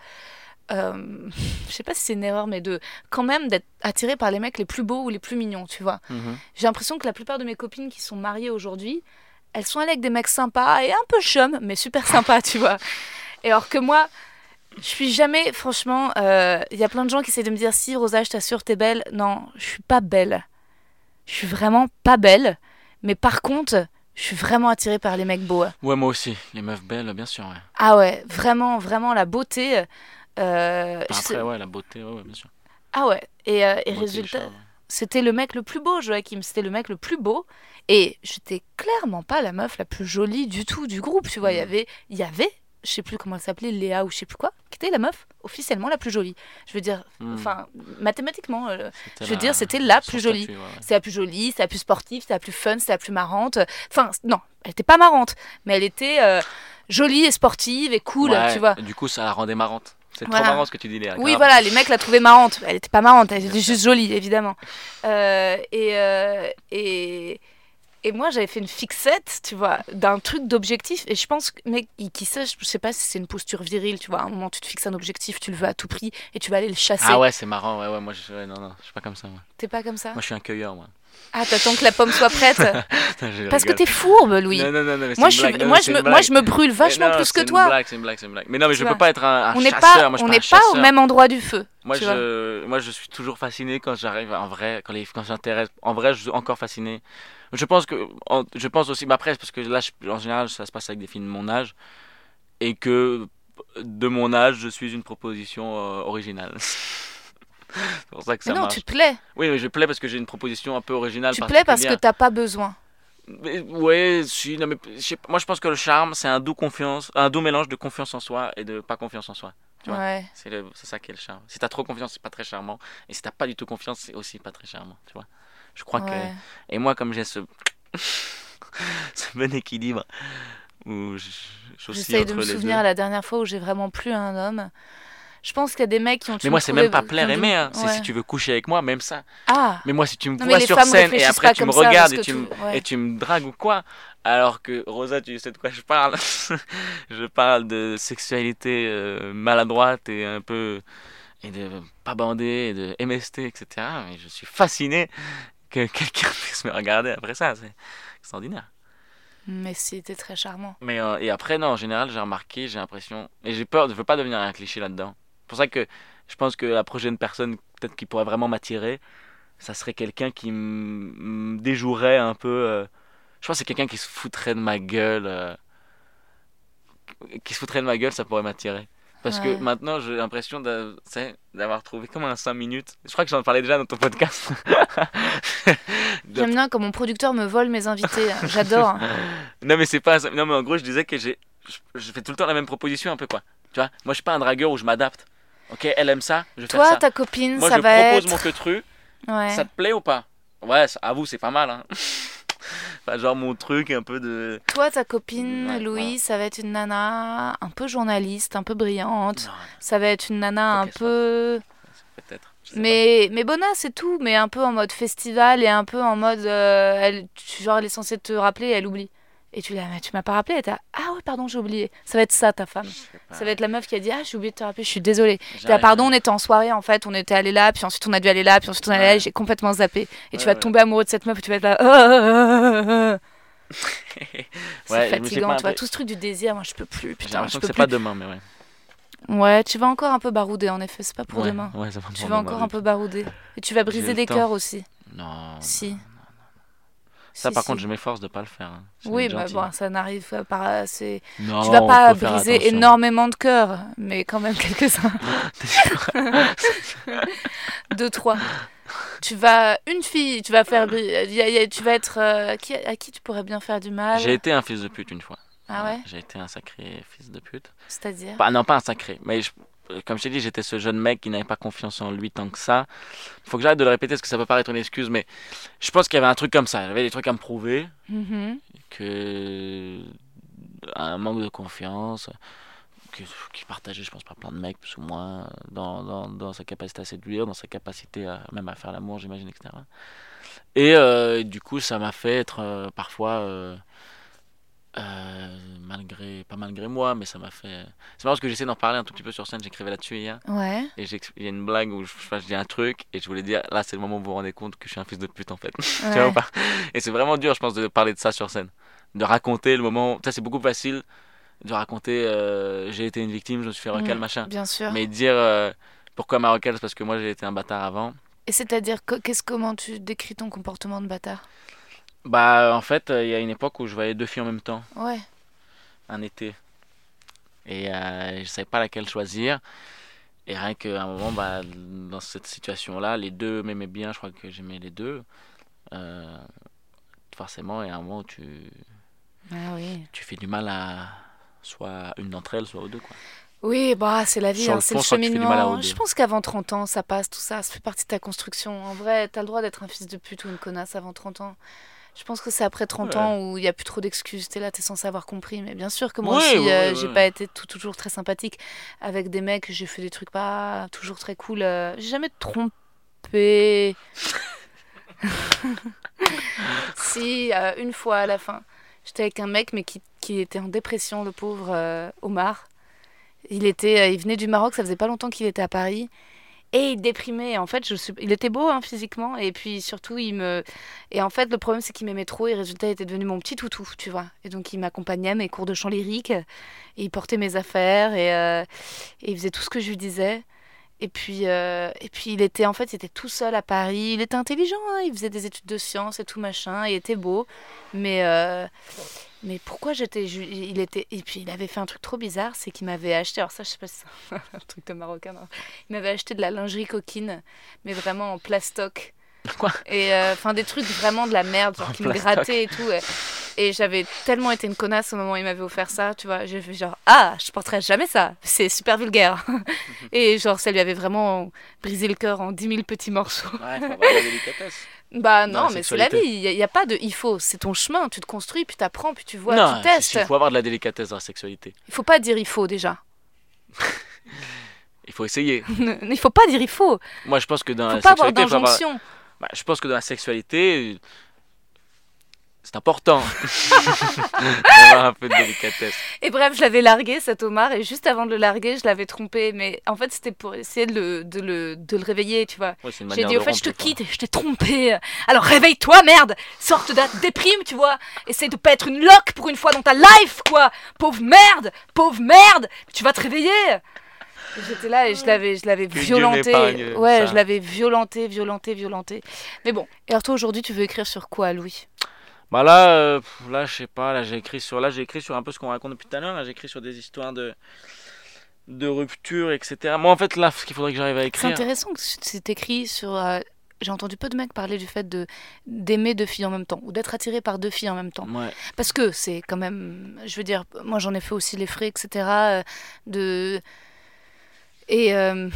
euh, je sais pas si c'est une erreur, mais de quand même d'être attirée par les mecs les plus beaux ou les plus mignons, tu vois. Mhm. J'ai l'impression que la plupart de mes copines qui sont mariées aujourd'hui, elles sont allées avec des mecs sympas et un peu chum, mais super sympas, tu vois. Et alors que moi, je suis jamais, franchement, euh, il y a plein de gens qui essaient de me dire si Rosa, je t'assure, t'es belle. Non, je suis pas belle. Je suis vraiment pas belle. Mais par contre, je suis vraiment attirée par les mecs beaux. Ouais, moi aussi. Les meufs belles, bien sûr. Ouais. Ah ouais, vraiment, vraiment la beauté. euh, Enfin, après, ouais, la beauté, ouais, ouais, bien sûr. Ah ouais, et, euh, et résultat, c'était le mec le plus beau, Joachim. C'était le mec le plus beau. Et j'étais clairement pas la meuf la plus jolie du tout du groupe. Tu vois, il y Mhm. avait, il y avait, je sais plus comment elle s'appelait, Léa ou je sais plus quoi, qui était la meuf officiellement la plus jolie. Je veux dire, Mhm. enfin, mathématiquement, euh, je veux la- dire, c'était la plus jolie. c'est la plus jolie, c'est la plus sportive, c'est la plus fun, c'est la plus marrante. Enfin, non, elle était pas marrante, mais elle était euh, jolie et sportive et cool, Ouais, tu vois. et Du coup, ça la rendait marrante. C'est Voilà. trop marrant ce que tu dis, Léa. Oui, grave. voilà, les mecs la trouvaient marrante. Elle était pas marrante, elle était juste jolie, évidemment. Euh, et, euh, et, et moi, j'avais fait une fixette, tu vois, d'un truc d'objectif. Et je pense que, mec, qui qui sait, je sais pas si c'est une posture virile, tu vois. À un moment, tu te fixes un objectif, tu le veux à tout prix et tu vas aller le chasser. Ah ouais, c'est marrant. Ouais, ouais, moi, je, ouais, non, non, je suis pas comme ça. Moi, T'es pas comme ça? Moi je suis un cueilleur, moi. Ah, t'attends que la pomme soit prête Parce que t'es fourbe, Louis. Non, non, non, non, mais c'est moi, je, suis- blague. Non, moi, non, je c'est me, moi, je me brûle vachement plus que toi. c'est une blague, c'est une blague. Mais non, mais Tu je vois. peux pas être un, un On chasseur. pas, moi, je on n'est pas au même endroit du feu. Moi je, moi, je suis toujours fasciné quand j'arrive en vrai, quand, les, quand j'intéresse. En vrai, je suis encore fasciné. Je pense que, en- je pense aussi, mais après, parce que là, je- en général, ça se passe avec des filles de mon âge, et que de mon âge, je suis une proposition euh, originale. c'est pour ça que ça Mais non, marche. tu plais. Oui, mais je plais parce que j'ai une proposition un peu originale. Tu plais parce que t'as pas besoin. Ouais, si, non, mais moi je pense que le charme, c'est un doux confiance, un doux mélange de confiance en soi et de pas confiance en soi. Tu vois? Ouais. C'est ça qui est le charme. Si t'as trop confiance, c'est pas très charmant. Et si t'as pas du tout confiance, c'est aussi pas très charmant. Tu vois? Je crois ouais. que. Et moi, comme j'ai ce. ce bon équilibre où J'essaye de me souvenir la dernière fois où j'ai vraiment plu à un homme. Je pense qu'il y a des mecs qui ont Mais moi, c'est même pas plaire aimer. hein. C'est si tu veux coucher avec moi, même ça. Ah Mais moi, si tu me vois sur scène et après tu me regardes tu, me, et tu me dragues ou quoi, alors que Rosa, tu sais de quoi je parle. je parle de sexualité euh, maladroite et un peu. et de pas bander, et de MST, etc. Mais je suis fasciné que quelqu'un puisse me regarder après ça. C'est extraordinaire. Mais c'était très charmant. Mais euh, et après, non, en général, j'ai remarqué, j'ai l'impression. Et j'ai peur, je veux pas devenir un cliché là-dedans. C'est pour ça que je pense que la prochaine personne, peut-être qui pourrait vraiment m'attirer, ça serait quelqu'un qui me déjouerait un peu. euh, je pense que c'est quelqu'un qui se foutrait de ma gueule. euh, qui se foutrait de ma gueule, ça pourrait m'attirer. Parce Ouais. que maintenant, j'ai l'impression d'avoir trouvé comme un 5 minutes. Je crois que j'en parlais déjà dans ton podcast. J'aime bien quand mon producteur me vole mes invités. J'adore. Non mais c'est pas. Non mais en gros je disais que j'ai je, je fais tout le temps la même proposition un peu quoi. Tu vois Moi je suis pas un dragueur où je m'adapte. OK, elle aime ça, je vais faire Toi, ça. ta copine, Moi ça je va propose être. mon queutru, Ouais. ça te plaît ou pas? Ouais, ça- avoue, c'est pas mal. Hein. Enfin, genre mon truc un peu de. Toi, ta copine, Ouais, Louis, ça va être une nana un peu journaliste, un peu brillante. Non, Ça va être une nana un peu. peut-être. je Mais, mais Bona, c'est tout, mais un peu en mode festival et un peu en mode. euh, elle, genre, elle est censée te rappeler et elle oublie. Et tu ah, mais tu m'as pas rappelé. Elle était, ah ouais, pardon, j'ai oublié. Ça va être ça, ta femme. Ça va être la meuf qui a dit, ah, j'ai oublié de te rappeler, je suis désolée. J'arrive. Là, pardon, on était en soirée en fait, on était allé là, puis ensuite on a dû aller là, puis ensuite on est allé là, et j'ai complètement zappé. Et tu vas ouais. tomber amoureux de cette meuf et tu vas être là. Ah, ah, ah, ah, ah. C'est Ouais, fatigant, tu vois, tout ce truc du désir, moi je peux plus, putain, je peux c'est plus. pas demain, mais ouais. Ouais, tu vas encore un peu barouder en effet, c'est pas pour ouais. demain. Ouais, ça va Tu vas demain, encore oui. un peu barouder. Et tu vas briser des cœurs aussi. Non. Si. Ça, Si, par si. contre, je m'efforce de pas le faire. hein. Oui, mais gentille. bon, ça n'arrive pas. C'est... Non, tu vas pas briser énormément de cœurs, mais quand même quelques-uns. Deux, trois. Tu vas. Une fille, tu vas faire. Tu vas être. euh, qui, à qui tu pourrais bien faire du mal? J'ai été un fils de pute une fois. Ah ouais? J'ai été un sacré fils de pute. C'est-à-dire? Pas, non, pas un sacré. Mais je- comme je t'ai dit, j'étais ce jeune mec qui n'avait pas confiance en lui tant que ça. Il faut que j'arrête de le répéter parce que ça peut paraître une excuse, mais je pense qu'il y avait un truc comme ça. J'avais des trucs à me prouver, Mhm. que un manque de confiance, que, qui partageait, je pense, par plein de mecs, plus ou moins, dans, dans, dans sa capacité à séduire, dans sa capacité à, même à faire l'amour, j'imagine, etc. Et euh, du coup, ça m'a fait être euh, parfois. euh, euh, malgré pas malgré moi mais ça m'a fait c'est marrant parce que j'essaie d'en parler un tout petit peu sur scène. J'écrivais là-dessus hier. Ouais. et il y a une blague où je, je, je dis un truc et je voulais dire là c'est le moment où vous vous rendez compte que je suis un fils de pute en fait. Tu vois ou pas? Et c'est vraiment dur je pense de parler de ça sur scène. De raconter le moment ça c'est beaucoup facile de raconter euh, j'ai été une victime je me suis fait recal Mm, machin. Bien sûr. mais dire euh, pourquoi ma recal c'est parce que moi j'ai été un bâtard avant. Et c'est-à-dire, que- qu'est-ce, comment tu décris ton comportement de bâtard? Bah en fait euh, il y a une époque où je voyais deux filles en même temps Ouais. un été. Et euh, je savais pas laquelle choisir. Et rien qu'à un moment, bah, dans cette situation-là, les deux m'aimaient bien, je crois que j'aimais les deux. Euh, forcément, il y a un moment où tu, Ah oui. tu fais du mal à soit une d'entre elles, soit aux deux. Quoi. Oui, bah c'est la vie, hein, c'est le tu cheminement. Je pense qu'avant 30 ans, ça passe, tout ça, ça fait partie de ta construction. En vrai, t'as le droit d'être un fils de pute ou une connasse avant 30 ans. Je pense que c'est après 30 Ouais. ans où il n'y a plus trop d'excuses. T'es là, t'es censé avoir compris. Mais bien sûr que moi Oui, aussi, euh, j'ai pas été tout- toujours très sympathique avec des mecs. J'ai fait des trucs pas toujours très cool. euh, J'ai jamais trompé. si, euh, une fois à la fin, j'étais avec un mec, mais qui, qui était en dépression, le pauvre euh, Omar. Il, était, il venait du Maroc, ça faisait pas longtemps qu'il était à Paris. Et il. En fait, je suis... il était beau hein, physiquement. Et puis surtout, il me. Et en fait, le problème, c'est qu'il m'aimait trop. Et résultat, il était devenu mon petit toutou, tu vois. Et donc, il m'accompagnait à mes cours de chant lyrique. Et il portait mes affaires. Et, euh, et il faisait tout ce que je lui disais. Et puis, euh, et puis il était en fait, il était tout seul à Paris. Il était intelligent, hein, il faisait des études de sciences et tout machin. Il était beau, mais euh, mais pourquoi j'étais, il était et puis il avait fait un truc trop bizarre, c'est qu'il m'avait acheté. Alors ça, je sais pas si c'est un truc de marocain. non. Il m'avait acheté de la lingerie coquine, mais vraiment en plastoc. Quoi? Et euh, enfin des trucs vraiment de la merde, genre En qui me grattaient et tout. Et j'avais tellement été une connasse au moment où il m'avait offert ça, tu vois. J'ai fait genre ah, je porterai jamais ça. C'est super vulgaire. Et genre, ça lui avait vraiment brisé le cœur en 10 000 petits morceaux. Ouais, faut avoir la délicatesse. Bah non, mais c'est la vie. Il n'y a, pas de il faut. C'est ton chemin. Tu te construis, puis tu apprends, puis tu vois, non, tu testes. il faut avoir de la délicatesse dans la sexualité. Il faut pas dire il faut déjà. Il faut essayer. il faut pas dire il faut. Moi, je pense que dans faut la pas avoir sexualité, faut avoir- d'injonction. Bah, je pense que dans la sexualité, c'est important d'avoir un peu de délicatesse. Et bref, je l'avais largué, cet Omar, et juste avant de le larguer, je l'avais trompé. Mais en fait, c'était pour essayer de le, de le, de le réveiller, tu vois. Ouais, J'ai dit, au fait, je te quitte, je t'ai trompé. Alors réveille-toi, merde Sorte de déprime, tu vois Essaye de pas être une loque pour une fois dans ta life, quoi Pauvre merde Pauvre merde Tu vas te réveiller J'étais là et je l'avais, je l'avais violenté. Ouais, ça. je l'avais violenté, violenté, violenté. Mais bon. Et alors toi, aujourd'hui, tu veux écrire sur quoi, Louis? Bah là, euh, pff, là, je sais pas. Là, j'ai écrit sur, là, j'ai écrit sur un peu ce qu'on raconte depuis tout à l'heure. Là, j'ai écrit sur des histoires de de rupture, etc. Moi, en fait, là, ce qu'il faudrait que j'arrive à C'est écrire. intéressant que c'est écrit sur. euh, J'ai entendu peu de mecs parler du fait de d'aimer deux filles en même temps ou d'être attiré par deux filles en même temps. Ouais. Parce que c'est quand même, je veux dire, moi j'en ai fait aussi les frais, etc. euh, De... Et euh,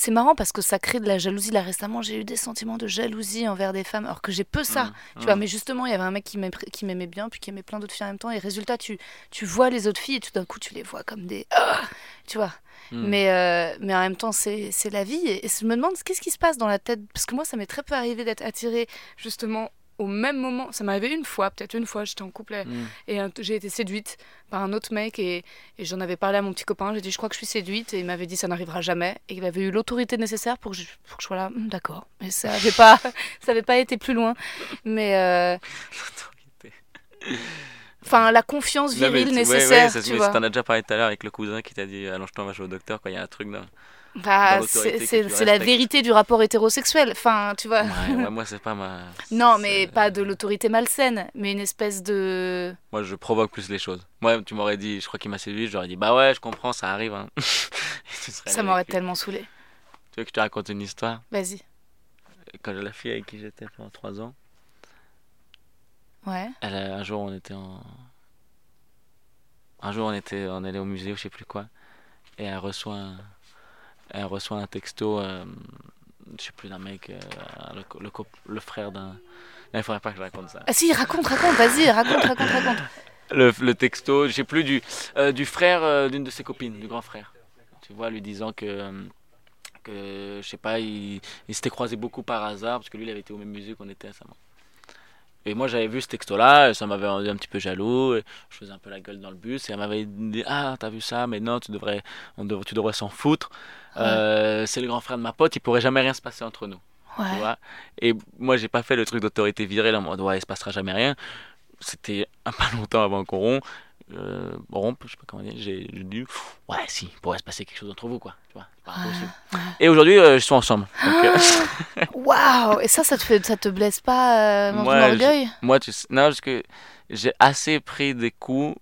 c'est marrant parce que ça crée de la jalousie. Là récemment, j'ai eu des sentiments de jalousie envers des femmes, alors que j'ai peu ça. Mm, Tu mm. vois, mais justement, il y avait un mec qui m'aimait bien, puis qui aimait plein d'autres filles en même temps. Et résultat, tu, tu vois les autres filles et tout d'un coup, tu les vois comme des. Ah tu vois. Mm. Mais, euh, mais en même temps, c'est c'est la vie. Et, et je me demande qu'est-ce qui se passe dans la tête. Parce que moi, ça m'est très peu arrivé d'être attirée justement au même moment. Ça arrivé une fois, peut-être une fois, j'étais en couple Mm. et un- j'ai été séduite par un autre mec et, et j'en avais parlé à mon petit copain. J'ai dit, je crois que je suis séduite et il m'avait dit, ça n'arrivera jamais. Et il avait eu l'autorité nécessaire pour que je, pour que je sois là, Hum, d'accord. Mais ça n'avait pas, ça avait pas été plus loin. Mais euh, enfin, la confiance Non, mais virile tu- ouais, nécessaire, ouais, ça- tu mais vois. T'en as déjà parlé tout à l'heure avec le cousin qui t'a dit allonge-toi, on va jouer au docteur quand il y a un truc dans. Bah, c'est la vérité du rapport hétérosexuel. Enfin, tu vois. Ouais, ouais, moi c'est pas ma. Non, mais pas de l'autorité malsaine, mais une espèce de. Moi je provoque plus les choses. Moi tu m'aurais dit, je crois qu'il m'a séduit, j'aurais dit bah ouais, je comprends, ça arrive. Hein. Ça m'aurait tellement saoulé. Tu veux que je te raconte une histoire? Vas-y. Quand la fille avec qui j'étais pendant 3 ans, Ouais. elle, un jour on était en. Un jour on était on allait au musée ou je sais plus quoi, et elle reçoit un, elle reçoit un texto, euh, je sais plus d'un mec, euh, le, le, frère d'un. Il faudrait pas que je raconte ça. Ah si, raconte, raconte, vas-y, raconte, raconte, raconte. le, le texto, je sais plus, du, euh, du frère euh, d'une de ses copines, du grand frère. Tu vois, lui disant que, que je sais pas, il, il s'était croisé beaucoup par hasard, parce que lui, il avait été au même musée qu'on était récemment. Et moi, j'avais vu ce texto-là, ça m'avait rendu un petit peu jaloux. je faisais un peu la gueule dans le bus, et elle m'avait dit Ah, t'as vu ça, mais non, tu devrais, on dev- tu devrais s'en foutre. Euh, c'est le grand frère de ma pote, il pourrait jamais rien se passer entre nous. tu Ouais. vois? Et moi, j'ai pas fait le truc d'autorité virile en mode ouais, il se passera jamais rien. C'était un pas longtemps avant qu'on rompe. Euh, rompe, je sais pas comment dire. J'ai dit ouais, si, il pourrait se passer quelque chose entre vous, quoi. Tu vois, c'est pas impossible. Et aujourd'hui, euh, je suis ensemble. Euh, Waouh Et ça, ça te, fait, ça te blesse pas euh, dans Moi, ton je- orgueil? moi, tu sais, non, parce que j'ai assez pris des coups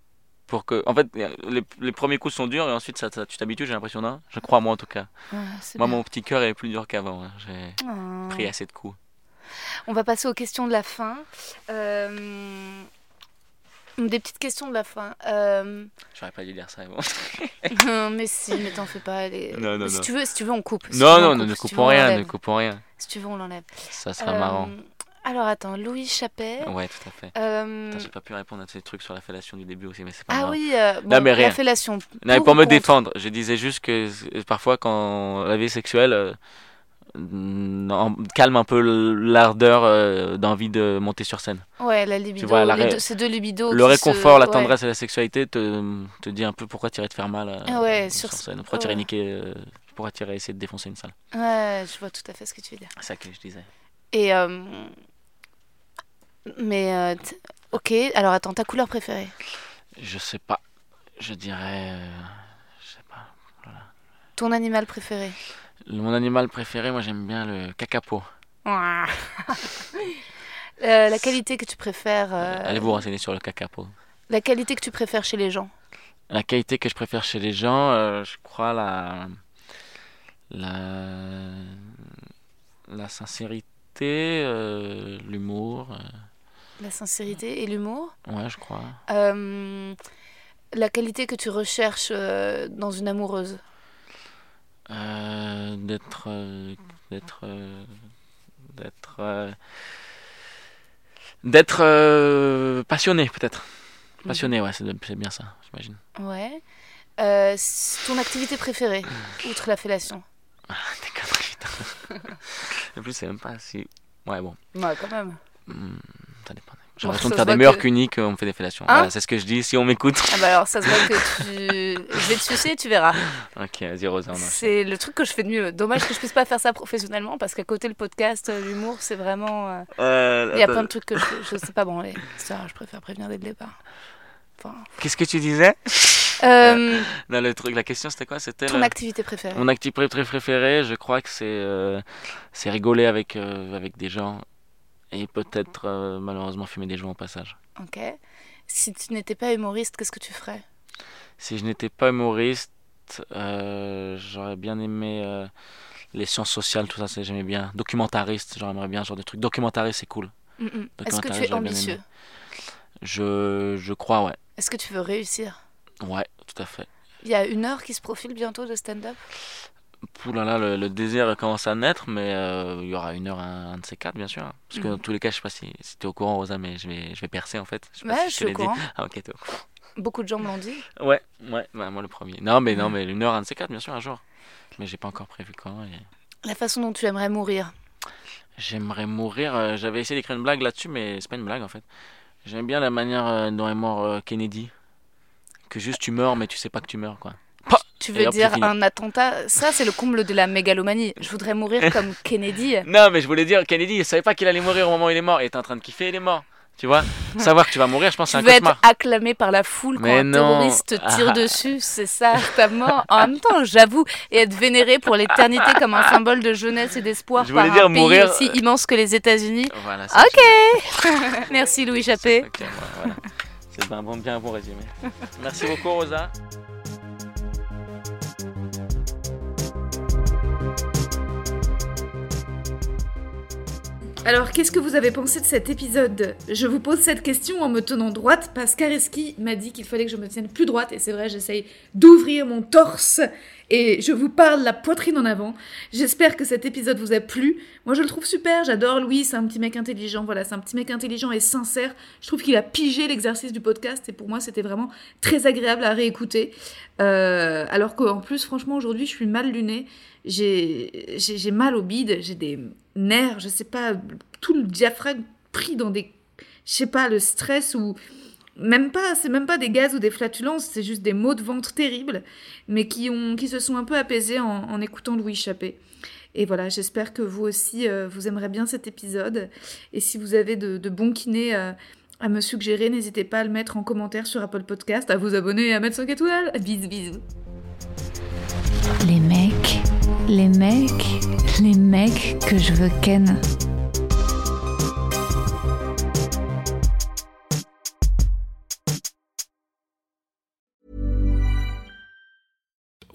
pour que. En fait, les, les premiers coups sont durs et ensuite, ça, ça- tu t'habitues, j'ai l'impression, non? Je crois, moi en tout cas. Ouais, Moi, bien. mon petit cœur est plus dur qu'avant. hein. J'ai Oh. pris assez de coups. On va passer aux questions de la fin. Euh, Des petites questions de la fin. Euh, J'aurais pas dû dire ça. Bon. non, mais si, mais t'en fais pas. les- Non, non, si non. tu veux, si tu veux, on coupe. Si non, non, coupe. ne Si coupons rien, ne coupons rien. Si tu veux, on l'enlève. Ça sera Euh, marrant. Alors attends, Louis Chappet. Ouais, tout à fait. euh, J'ai pas pu répondre à ces trucs sur la fellation du début aussi, mais c'est pas Ah grave. oui, euh, bon, Non, mais la rien. fellation. Non, mais pour pour ou me contre défendre, je disais juste que euh, parfois, quand la vie sexuelle mm, calme un peu l'ardeur euh, d'envie de monter sur scène. Ouais, la libido. vois, la deux- ces deux libidos. Le réconfort, se- la ouais. tendresse et la sexualité te, te dit un peu pourquoi irais te faire mal euh, Ah ouais, sur, sur- scène. Pourquoi ouais. niquer, euh, pourquoi irais essayer de défoncer une salle. Ouais, je vois tout à fait ce que tu veux dire. C'est ça que je disais. Et. euh, Mais. euh, ok, alors attends, ta couleur préférée? Je sais pas. Je dirais. je sais pas. Ton animal préféré? Mon animal préféré, moi j'aime bien le cacapo. Euh, La qualité que tu préfères. euh, Allez vous renseigner sur le cacapo. La qualité que tu préfères chez les gens La qualité que je préfère chez les gens, euh, je crois la la la sincérité, euh, l'humour, euh, La sincérité et l'humour ouais, je crois. Euh, La qualité que tu recherches euh, dans une amoureuse Euh, d'être euh, d'être euh, d'être d'être passionné peut-être. Passionné, ouais, c'est bien ça, j'imagine. Ouais. Ton activité préférée, outre la fellation? Des conneries, putain. En plus, c'est même pas si. Ouais, bon. Ouais, quand même. Hmm, ça dépend. J'ai l'impression de faire des meilleurs que- qu'uniques, on me fait des fellations. Hein Voilà, c'est ce que je dis. Si on m'écoute. Ah bah alors, ça se voit que tu... Je vais te sucer, tu verras. ok, vas-y, Rosa. C'est le truc que je fais de mieux. Dommage que je puisse pas faire ça professionnellement parce qu'à côté le podcast, euh, l'humour, c'est vraiment. euh, Il y a attends, plein de trucs que je, je sais pas branler. Ça, je préfère prévenir dès le départ. Enfin, Qu'est-ce que tu disais? Euh, Non, le truc, la question c'était quoi? C'était ton le- activité préférée Mon activité pré- préférée, je crois que c'est euh, c'est rigoler avec, euh, avec des gens et peut-être euh, malheureusement fumer des joints au passage. Ok. Si tu n'étais pas humoriste, qu'est-ce que tu ferais? Si je n'étais pas humoriste, euh, j'aurais bien aimé euh, les sciences sociales, tout ça, j'aimais bien. Documentariste, j'aimerais bien ce genre de truc. Documentariste, c'est cool. Mm, mm. Est-ce que tu es ambitieux? Je, je crois, ouais. Est-ce que tu veux réussir? Ouais, tout à fait. Il y a une heure qui se profile bientôt de stand-up? Là, le, le désir commence à naître, mais euh, il y aura une heure, un, un de ces quatre, bien sûr. Parce que Mhm. dans tous les cas, je sais pas si, si tu es au courant, Rosa, mais je vais, je vais percer en fait. Je sais pas Ouais, si je suis au dit. courant. Ah, ok. Beaucoup de gens me l'ont dit. Ouais, ouais, bah, moi le premier. Non, mais non, Ouais. mais une heure, un de ces quatre, bien sûr, un jour. Mais j'ai pas encore prévu quand. et- La façon dont tu aimerais mourir. J'aimerais mourir. euh, J'avais essayé d'écrire une blague là-dessus, mais c'est pas une blague en fait. J'aime bien la manière euh, dont est mort Kennedy. Que juste tu meurs, mais tu sais pas que tu meurs, quoi. Tu veux dire un attentat? Ça, c'est le comble de la mégalomanie. Je voudrais mourir comme Kennedy. Non, mais je voulais dire, Kennedy, il savait pas qu'il allait mourir au moment où il est mort. Il était en train de kiffer, il est mort. Tu vois? Savoir que tu vas mourir, je pense Tu c'est un veux être cauchemar. acclamé par la foule quand un terroriste te tire Ah. dessus, c'est ça ta mort. En même temps, j'avoue, et être vénéré pour l'éternité comme un symbole de jeunesse et d'espoir Je par dire un pays mourir, aussi euh, immense que les États-Unis. Voilà, Ok. Merci Louis Chappé. Voilà. C'est un bon, bien un bon résumé. Merci beaucoup, Rosa. Alors, qu'est-ce que vous avez pensé de cet épisode? Je vous pose cette question en me tenant droite parce qu'Areski m'a dit qu'il fallait que je me tienne plus droite et c'est vrai, j'essaye d'ouvrir mon torse et je vous parle la poitrine en avant. J'espère que cet épisode vous a plu. Moi, je le trouve super, j'adore Louis, c'est un petit mec intelligent, voilà, c'est un petit mec intelligent et sincère. Je trouve qu'il a pigé l'exercice du podcast et pour moi, c'était vraiment très agréable à réécouter. Euh, alors qu'en plus, franchement, aujourd'hui, je suis mal lunée. J'ai mal au bide, j'ai des nerfs, je sais pas, tout le diaphragme pris dans des. Je sais pas, le stress ou. Même pas, c'est même pas des gaz ou des flatulences, c'est juste des maux de ventre terribles, mais qui, ont, qui se sont un peu apaisés en, écoutant Louis Chappé. Et voilà, j'espère que vous aussi, euh, vous aimerez bien cet épisode. Et si vous avez de, de bons kinés euh, à me suggérer, n'hésitez pas à le mettre en commentaire sur Apple Podcast, à vous abonner et à mettre 5 étoiles. Bisous, bisous. Les mecs, les mecs, les mecs que je veux ken.